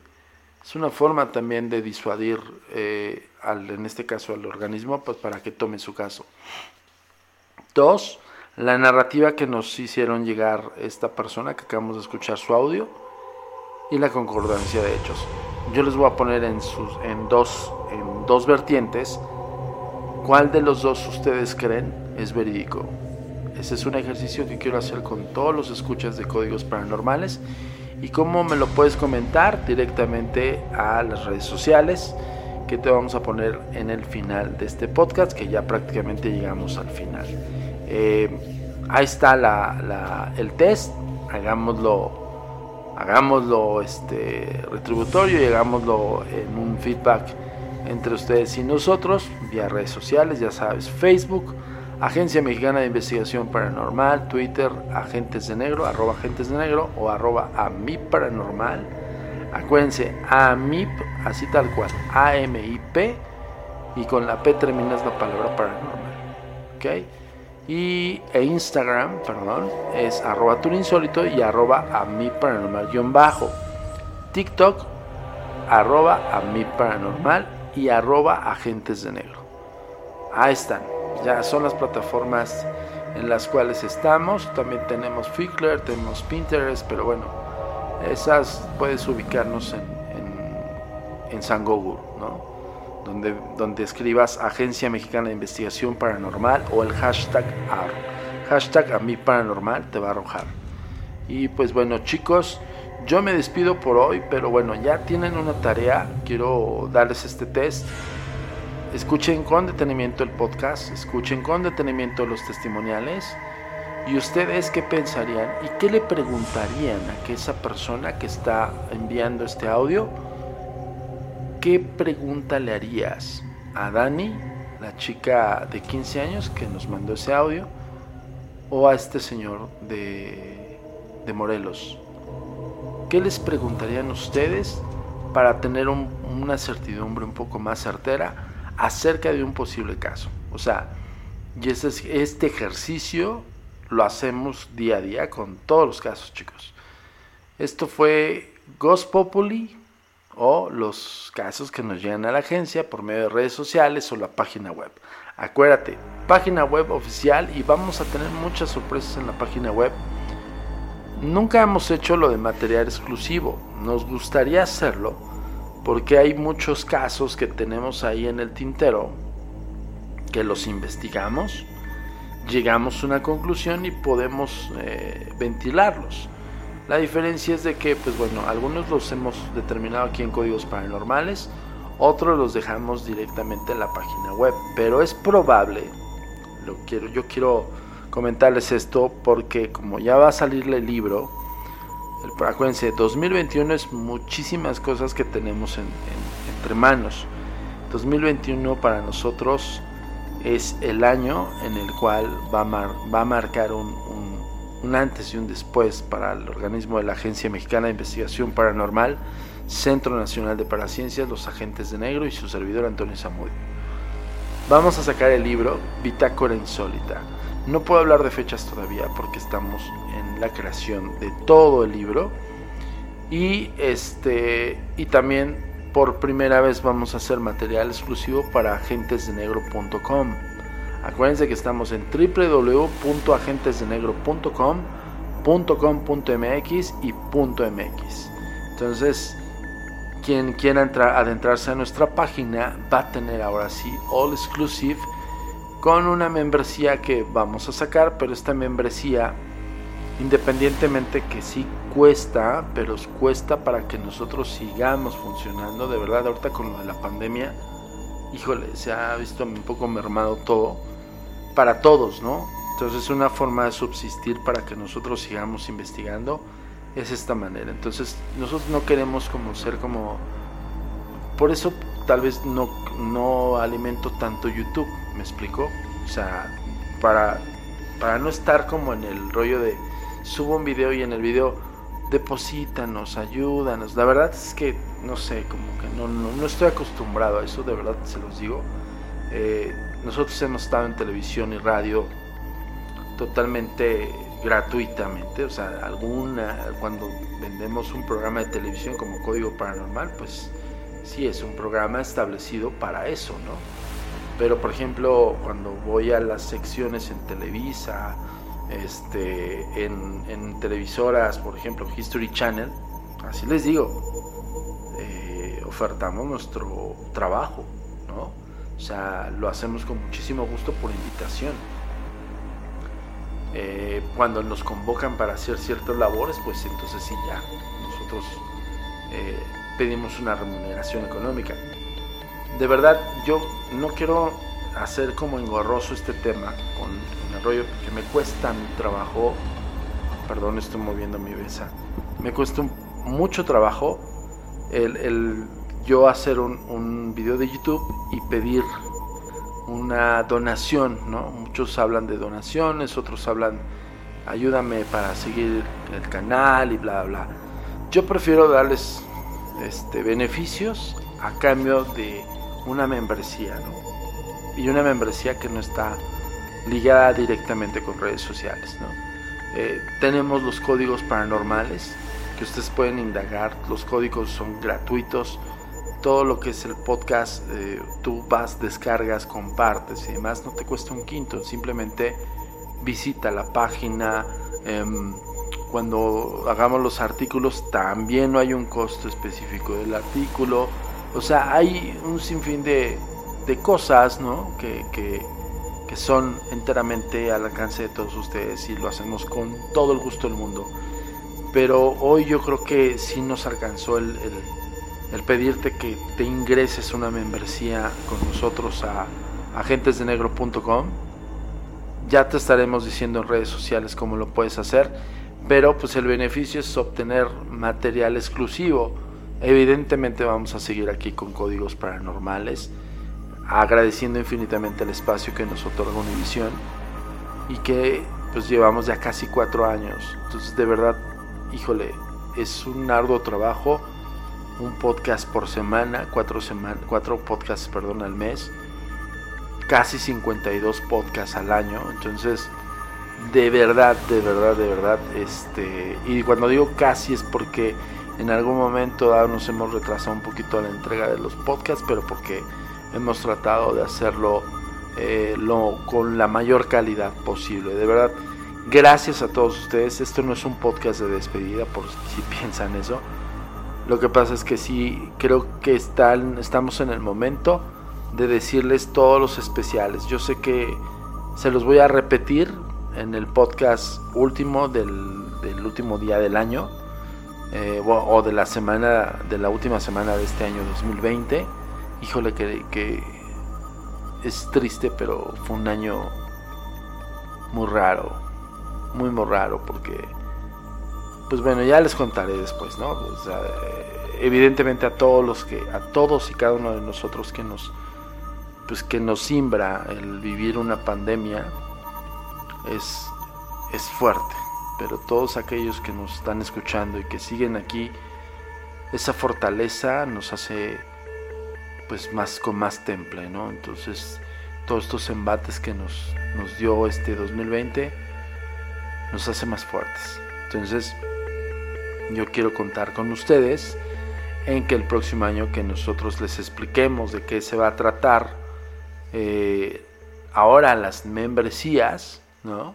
Es una forma también de disuadir, eh, al, en este caso al organismo, pues para que tome su caso. Dos, la narrativa que nos hicieron llegar esta persona que acabamos de escuchar su audio, y la concordancia de hechos. Yo les voy a poner en, sus, en, dos, en dos vertientes cuál de los dos ustedes creen es verídico. Ese es un ejercicio que quiero hacer con todos los escuchas de códigos paranormales. ¿Y cómo me lo puedes comentar? Directamente a las redes sociales que te vamos a poner en el final de este podcast, que ya prácticamente llegamos al final. Eh, ahí está el test, hagámoslo, hagámoslo este, retributorio y hagámoslo en un feedback entre ustedes y nosotros, vía redes sociales, ya sabes, Facebook, Agencia Mexicana de Investigación Paranormal, Twitter, Agentes de Negro, arroba Agentes de Negro o arroba a mi paranormal. Acuérdense, AMIP, así tal cual, A-M-I-P, y con la P terminas la palabra paranormal. ¿Ok? Y e Instagram, perdón, es arroba turinsólito y arroba a mi paranormal guion bajo. TikTok, arroba a mi paranormal y arroba agentes de negro. Ahí están, ya son las plataformas en las cuales estamos. También tenemos Flickr, tenemos Pinterest, pero bueno, esas puedes ubicarnos en, en, en San ¿no? Donde, donde escribas Agencia Mexicana de Investigación Paranormal o el hashtag AR. Hashtag a mí paranormal te va a arrojar. Y pues bueno chicos, yo me despido por hoy, pero bueno, ya tienen una tarea. Quiero darles este test. Escuchen con detenimiento el podcast, escuchen con detenimiento los testimoniales. ¿Y ustedes qué pensarían y qué le preguntarían a que esa persona que está enviando este audio? ¿Qué pregunta le harías a Dani, la chica de 15 años que nos mandó ese audio, o a este señor de, de Morelos, ¿Qué les preguntarían ustedes para tener una certidumbre un poco más certera acerca de un posible caso? O sea, y este, ejercicio lo hacemos día a día con todos los casos, chicos. Esto fue Ghost Populi o los casos que nos llegan a la agencia por medio de redes sociales o la página web. Acuérdate, página web oficial y vamos a tener muchas sorpresas en la página web Nunca hemos hecho lo de material exclusivo, nos gustaría hacerlo porque hay muchos casos que tenemos ahí en el tintero que los investigamos, llegamos a una conclusión y podemos eh, ventilarlos. La diferencia es de que, pues bueno, algunos los hemos determinado aquí en códigos paranormales, otros los dejamos directamente en la página web, pero es probable, lo quiero, yo quiero comentarles esto porque como ya va a salir el libro, acuérdense, 2021 es muchísimas cosas que tenemos entre manos. 2021 para nosotros es el año en el cual va a, va a marcar un, un, antes y un después para el organismo de la Agencia Mexicana de Investigación Paranormal, Centro Nacional de Paraciencias, los agentes de negro y su servidor Antonio Zamudio. Vamos a sacar el libro Bitácora Insólita no puedo hablar de fechas todavía porque estamos la creación de todo el libro. Y este y también por primera vez vamos a hacer material exclusivo para agentesdenegro.com. Acuérdense que estamos en www.agentesdenegro.com.com.mx y .mx. Entonces, quien quiera entrar, adentrarse a nuestra página va a tener ahora sí all exclusive con una membresía que vamos a sacar, pero esta membresía, independientemente que sí cuesta, pero cuesta para que nosotros sigamos funcionando, de verdad, ahorita con lo de la pandemia, híjole, se ha visto un poco mermado todo, para todos, ¿no? Entonces una forma de subsistir para que nosotros sigamos investigando es esta manera. Entonces nosotros no queremos como ser como... Por eso tal vez no, no alimento tanto YouTube ¿Me explico? O sea, para, para no estar como en el rollo de subo un video y en el video deposítanos, ayúdanos. La verdad es que no sé, como que no, no, estoy acostumbrado a eso, de verdad se los digo. Eh, nosotros hemos estado en televisión y radio totalmente gratuitamente, o sea, alguna cuando vendemos un programa de televisión como Código Paranormal, pues sí es un programa establecido para eso, ¿no? Pero por ejemplo, cuando voy a las secciones en Televisa, este, en, televisoras, por ejemplo, History Channel, así les digo, eh, ofertamos nuestro trabajo, ¿no? O sea, lo hacemos con muchísimo gusto por invitación. Eh, cuando nos convocan para hacer ciertas labores, pues entonces sí, ya nosotros eh, pedimos una remuneración económica. De verdad, yo no quiero hacer como engorroso este tema con, el rollo, porque me cuesta un trabajo, perdón, estoy moviendo mi besa, me cuesta mucho trabajo el, yo hacer un, un video de YouTube y pedir una donación, ¿no? Muchos hablan de donaciones, otros hablan ayúdame para seguir el canal y bla bla. Yo prefiero darles este beneficios a cambio de una membresía, ¿no? Y una membresía que no está ligada directamente con redes sociales, ¿no? Eh, tenemos los códigos paranormales que ustedes pueden indagar, los códigos son gratuitos todo lo que es el podcast, eh, tú vas, descargas, compartes y demás, no te cuesta un quinto, simplemente visita la página. Em, cuando hagamos los artículos también no hay un costo específico del artículo. O sea, hay un sinfín de, de cosas ¿no? que, que, son enteramente al alcance de todos ustedes y lo hacemos con todo el gusto del mundo. Pero hoy yo creo que sí nos alcanzó el el pedirte que te ingreses una membresía con nosotros a agentesdenegro.com. Ya te estaremos diciendo en redes sociales cómo lo puedes hacer, pero pues el beneficio es obtener material exclusivo. Evidentemente vamos a seguir aquí con códigos paranormales, agradeciendo infinitamente el espacio que nos otorga Univision y que pues llevamos ya casi cuatro años. Entonces de verdad, híjole, es un arduo trabajo un podcast por semana, cuatro, cuatro podcasts perdón, al mes, casi 52 podcasts al año. Entonces, de verdad, de verdad, de verdad, este, y cuando digo casi es porque en algún momento nos hemos retrasado un poquito la entrega de los podcasts, pero porque hemos tratado de hacerlo eh, lo, con la mayor calidad posible. De verdad, gracias a todos ustedes. Esto no es un podcast de despedida, por si piensan eso. Lo que pasa es que sí, creo que están, estamos en el momento de decirles todos los especiales. Yo sé que se los voy a repetir en el podcast último del, último día del año eh, o, de la semana, de la última semana de este año 2020. Híjole que, que es triste, pero fue un año muy raro, muy muy raro porque pues bueno, ya les contaré después, ¿no? evidentemente a todos los que, a todos y cada uno de nosotros que nos, pues que nos simbra el vivir una pandemia, es, es fuerte. Pero todos aquellos que nos están escuchando y que siguen aquí, esa fortaleza nos hace pues más con más temple, ¿no? Entonces, todos estos embates que nos, nos dio este 2020 nos hace más fuertes. Entonces, yo quiero contar con ustedes en que el próximo año que nosotros les expliquemos de qué se va a tratar eh, ahora las membresías, ¿no?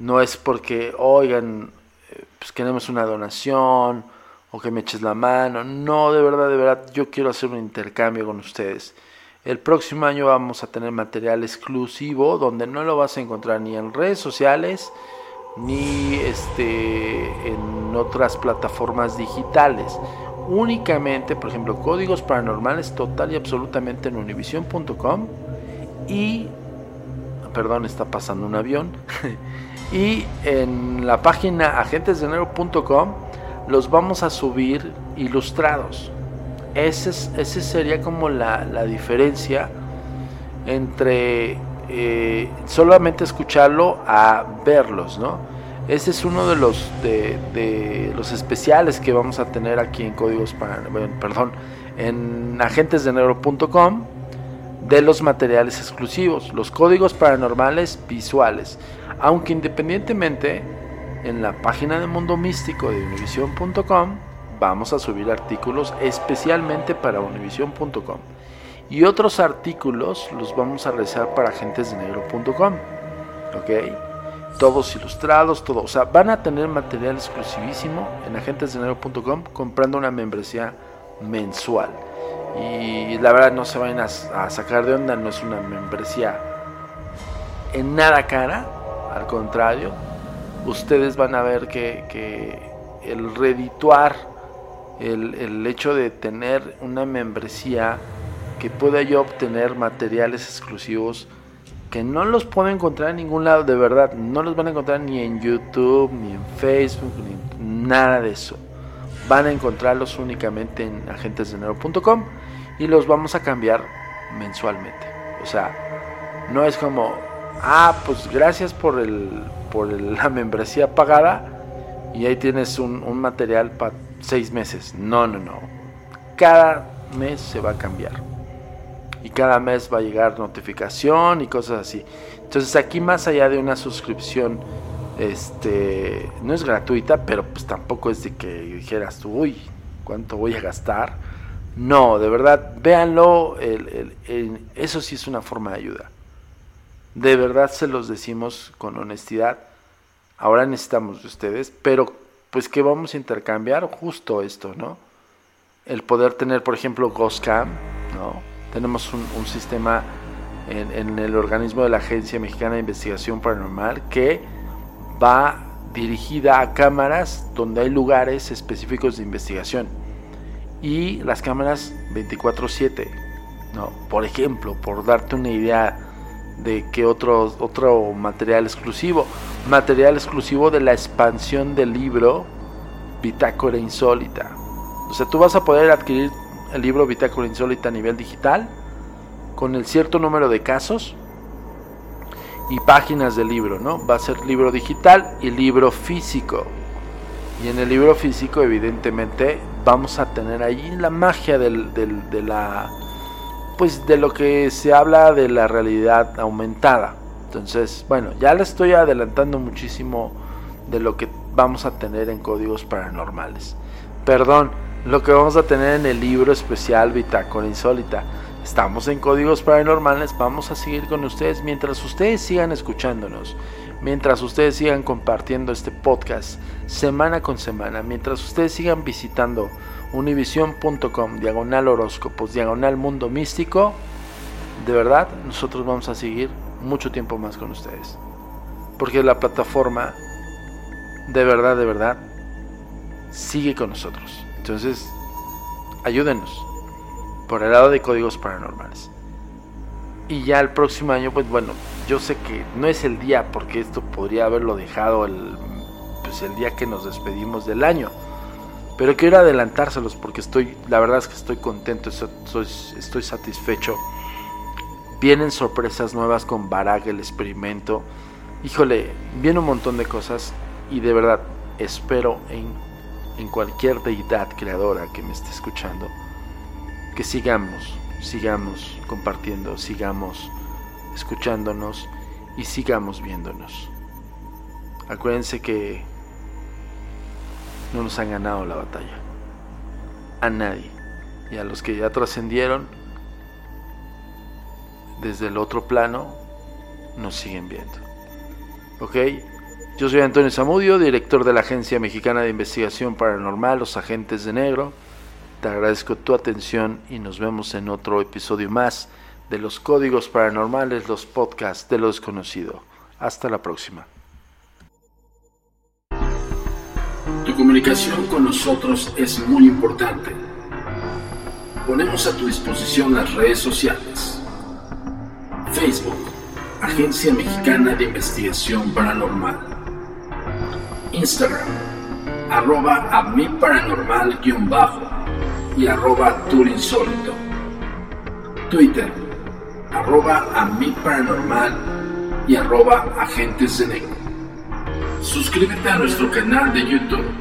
No es porque, oigan, eh, pues queremos una donación o que me eches la mano. No, de verdad, de verdad, yo quiero hacer un intercambio con ustedes. El próximo año vamos a tener material exclusivo donde no lo vas a encontrar ni en redes sociales, ni este, en otras plataformas digitales. Únicamente, por ejemplo, códigos paranormales total y absolutamente en univision.com y, perdón, está pasando un avión, y en la página agentesdenero.com los vamos a subir ilustrados. Ese, ese sería como la, la diferencia entre eh, solamente escucharlo a verlos, ¿no? Ese es uno de los, de, los especiales que vamos a tener aquí en Códigos para, perdón, en agentesdenegro.com de los materiales exclusivos, los códigos paranormales visuales. Aunque independientemente en la página de Mundo Místico de univision.com vamos a subir artículos especialmente para univision.com y otros artículos los vamos a realizar para agentesdenegro.com. ¿Ok? todos ilustrados, todo. O sea, van a tener material exclusivísimo en agentesdenegro.com comprando una membresía mensual. Y la verdad no se vayan a, sacar de onda, no es una membresía en nada cara, al contrario, ustedes van a ver que, el redituar, el, el hecho de tener una membresía que pueda yo obtener materiales exclusivos que no los puedo encontrar en ningún lado, de verdad, no los van a encontrar ni en YouTube, ni en Facebook, ni nada de eso. Van a encontrarlos únicamente en agentesdenero.com y los vamos a cambiar mensualmente. O sea, no es como, ah, pues gracias por, el, por la membresía pagada y ahí tienes un, material para seis meses. No, no, no. Cada mes se va a cambiar y cada mes va a llegar notificación y cosas así. Entonces aquí más allá de una suscripción, este, no es gratuita, pero pues tampoco es de que dijeras uy, ¿cuánto voy a gastar? No, de verdad, véanlo, eso sí es una forma de ayuda. De verdad se los decimos con honestidad. Ahora necesitamos de ustedes, pero pues que vamos a intercambiar justo esto, ¿no? El poder tener, por ejemplo, Ghostcam, ¿no? Tenemos un, sistema en, el organismo de la Agencia Mexicana de Investigación Paranormal que va dirigida a cámaras donde hay lugares específicos de investigación. Y las cámaras 24/7. ¿no? Por ejemplo, por darte una idea de que otro, otro material exclusivo. Material exclusivo de la expansión del libro Bitácora Insólita. O sea, tú vas a poder adquirir el libro Bitácora Insólita a nivel digital, con el cierto número de casos y páginas del libro, ¿no? Va a ser libro digital y libro físico. Y en el libro físico, evidentemente, vamos a tener ahí la magia del, de la. Pues de lo que se habla de la realidad aumentada. Entonces, bueno, ya le estoy adelantando muchísimo de lo que vamos a tener en códigos paranormales. Perdón, lo que vamos a tener en el libro especial Bitácora Insólita. Estamos en Códigos Paranormales, vamos a seguir con ustedes mientras ustedes sigan escuchándonos, mientras ustedes sigan compartiendo este podcast semana con semana, mientras ustedes sigan visitando univision.com, diagonal horóscopos, diagonal mundo místico, de verdad nosotros vamos a seguir mucho tiempo más con ustedes. Porque la plataforma, de verdad, de verdad, sigue con nosotros. Entonces, ayúdenos por el lado de códigos paranormales. Y ya el próximo año, pues bueno, yo sé que no es el día, porque esto podría haberlo dejado el, pues el día que nos despedimos del año. Pero quiero adelantárselos porque estoy, la verdad es que estoy contento, estoy, estoy satisfecho. Vienen sorpresas nuevas con Barak, el experimento. Híjole, viene un montón de cosas y de verdad espero en en cualquier deidad creadora que me esté escuchando, que sigamos, sigamos compartiendo, sigamos escuchándonos y sigamos viéndonos. Acuérdense que no nos han ganado la batalla. A nadie. Y a los que ya trascendieron desde el otro plano, nos siguen viendo. ¿Ok? Yo soy Antonio Zamudio, director de la Agencia Mexicana de Investigación Paranormal, Los Agentes de Negro. Te agradezco tu atención y nos vemos en otro episodio más de los Códigos Paranormales, los podcasts de lo desconocido. Hasta la próxima. Comunicación con nosotros es muy importante. Ponemos a tu disposición las redes sociales. Facebook, Agencia Mexicana de Investigación Paranormal. Instagram, arroba paranormal bajo y arroba turinsólito. Twitter, arroba paranormal y arroba agentes de negro. Suscríbete a nuestro canal de YouTube,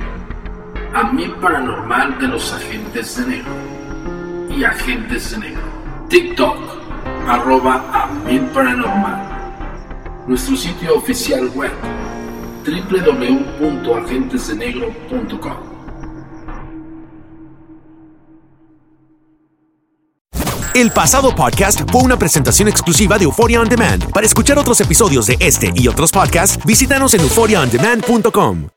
mi paranormal de los agentes de negro y agentes de negro. TikTok, arroba a mi paranormal. Nuestro sitio oficial web www.agentesdenegro.com. El pasado podcast fue una presentación exclusiva de Euphoria On Demand. Para escuchar otros episodios de este y otros podcasts, visítanos en euphoriaondemand.com.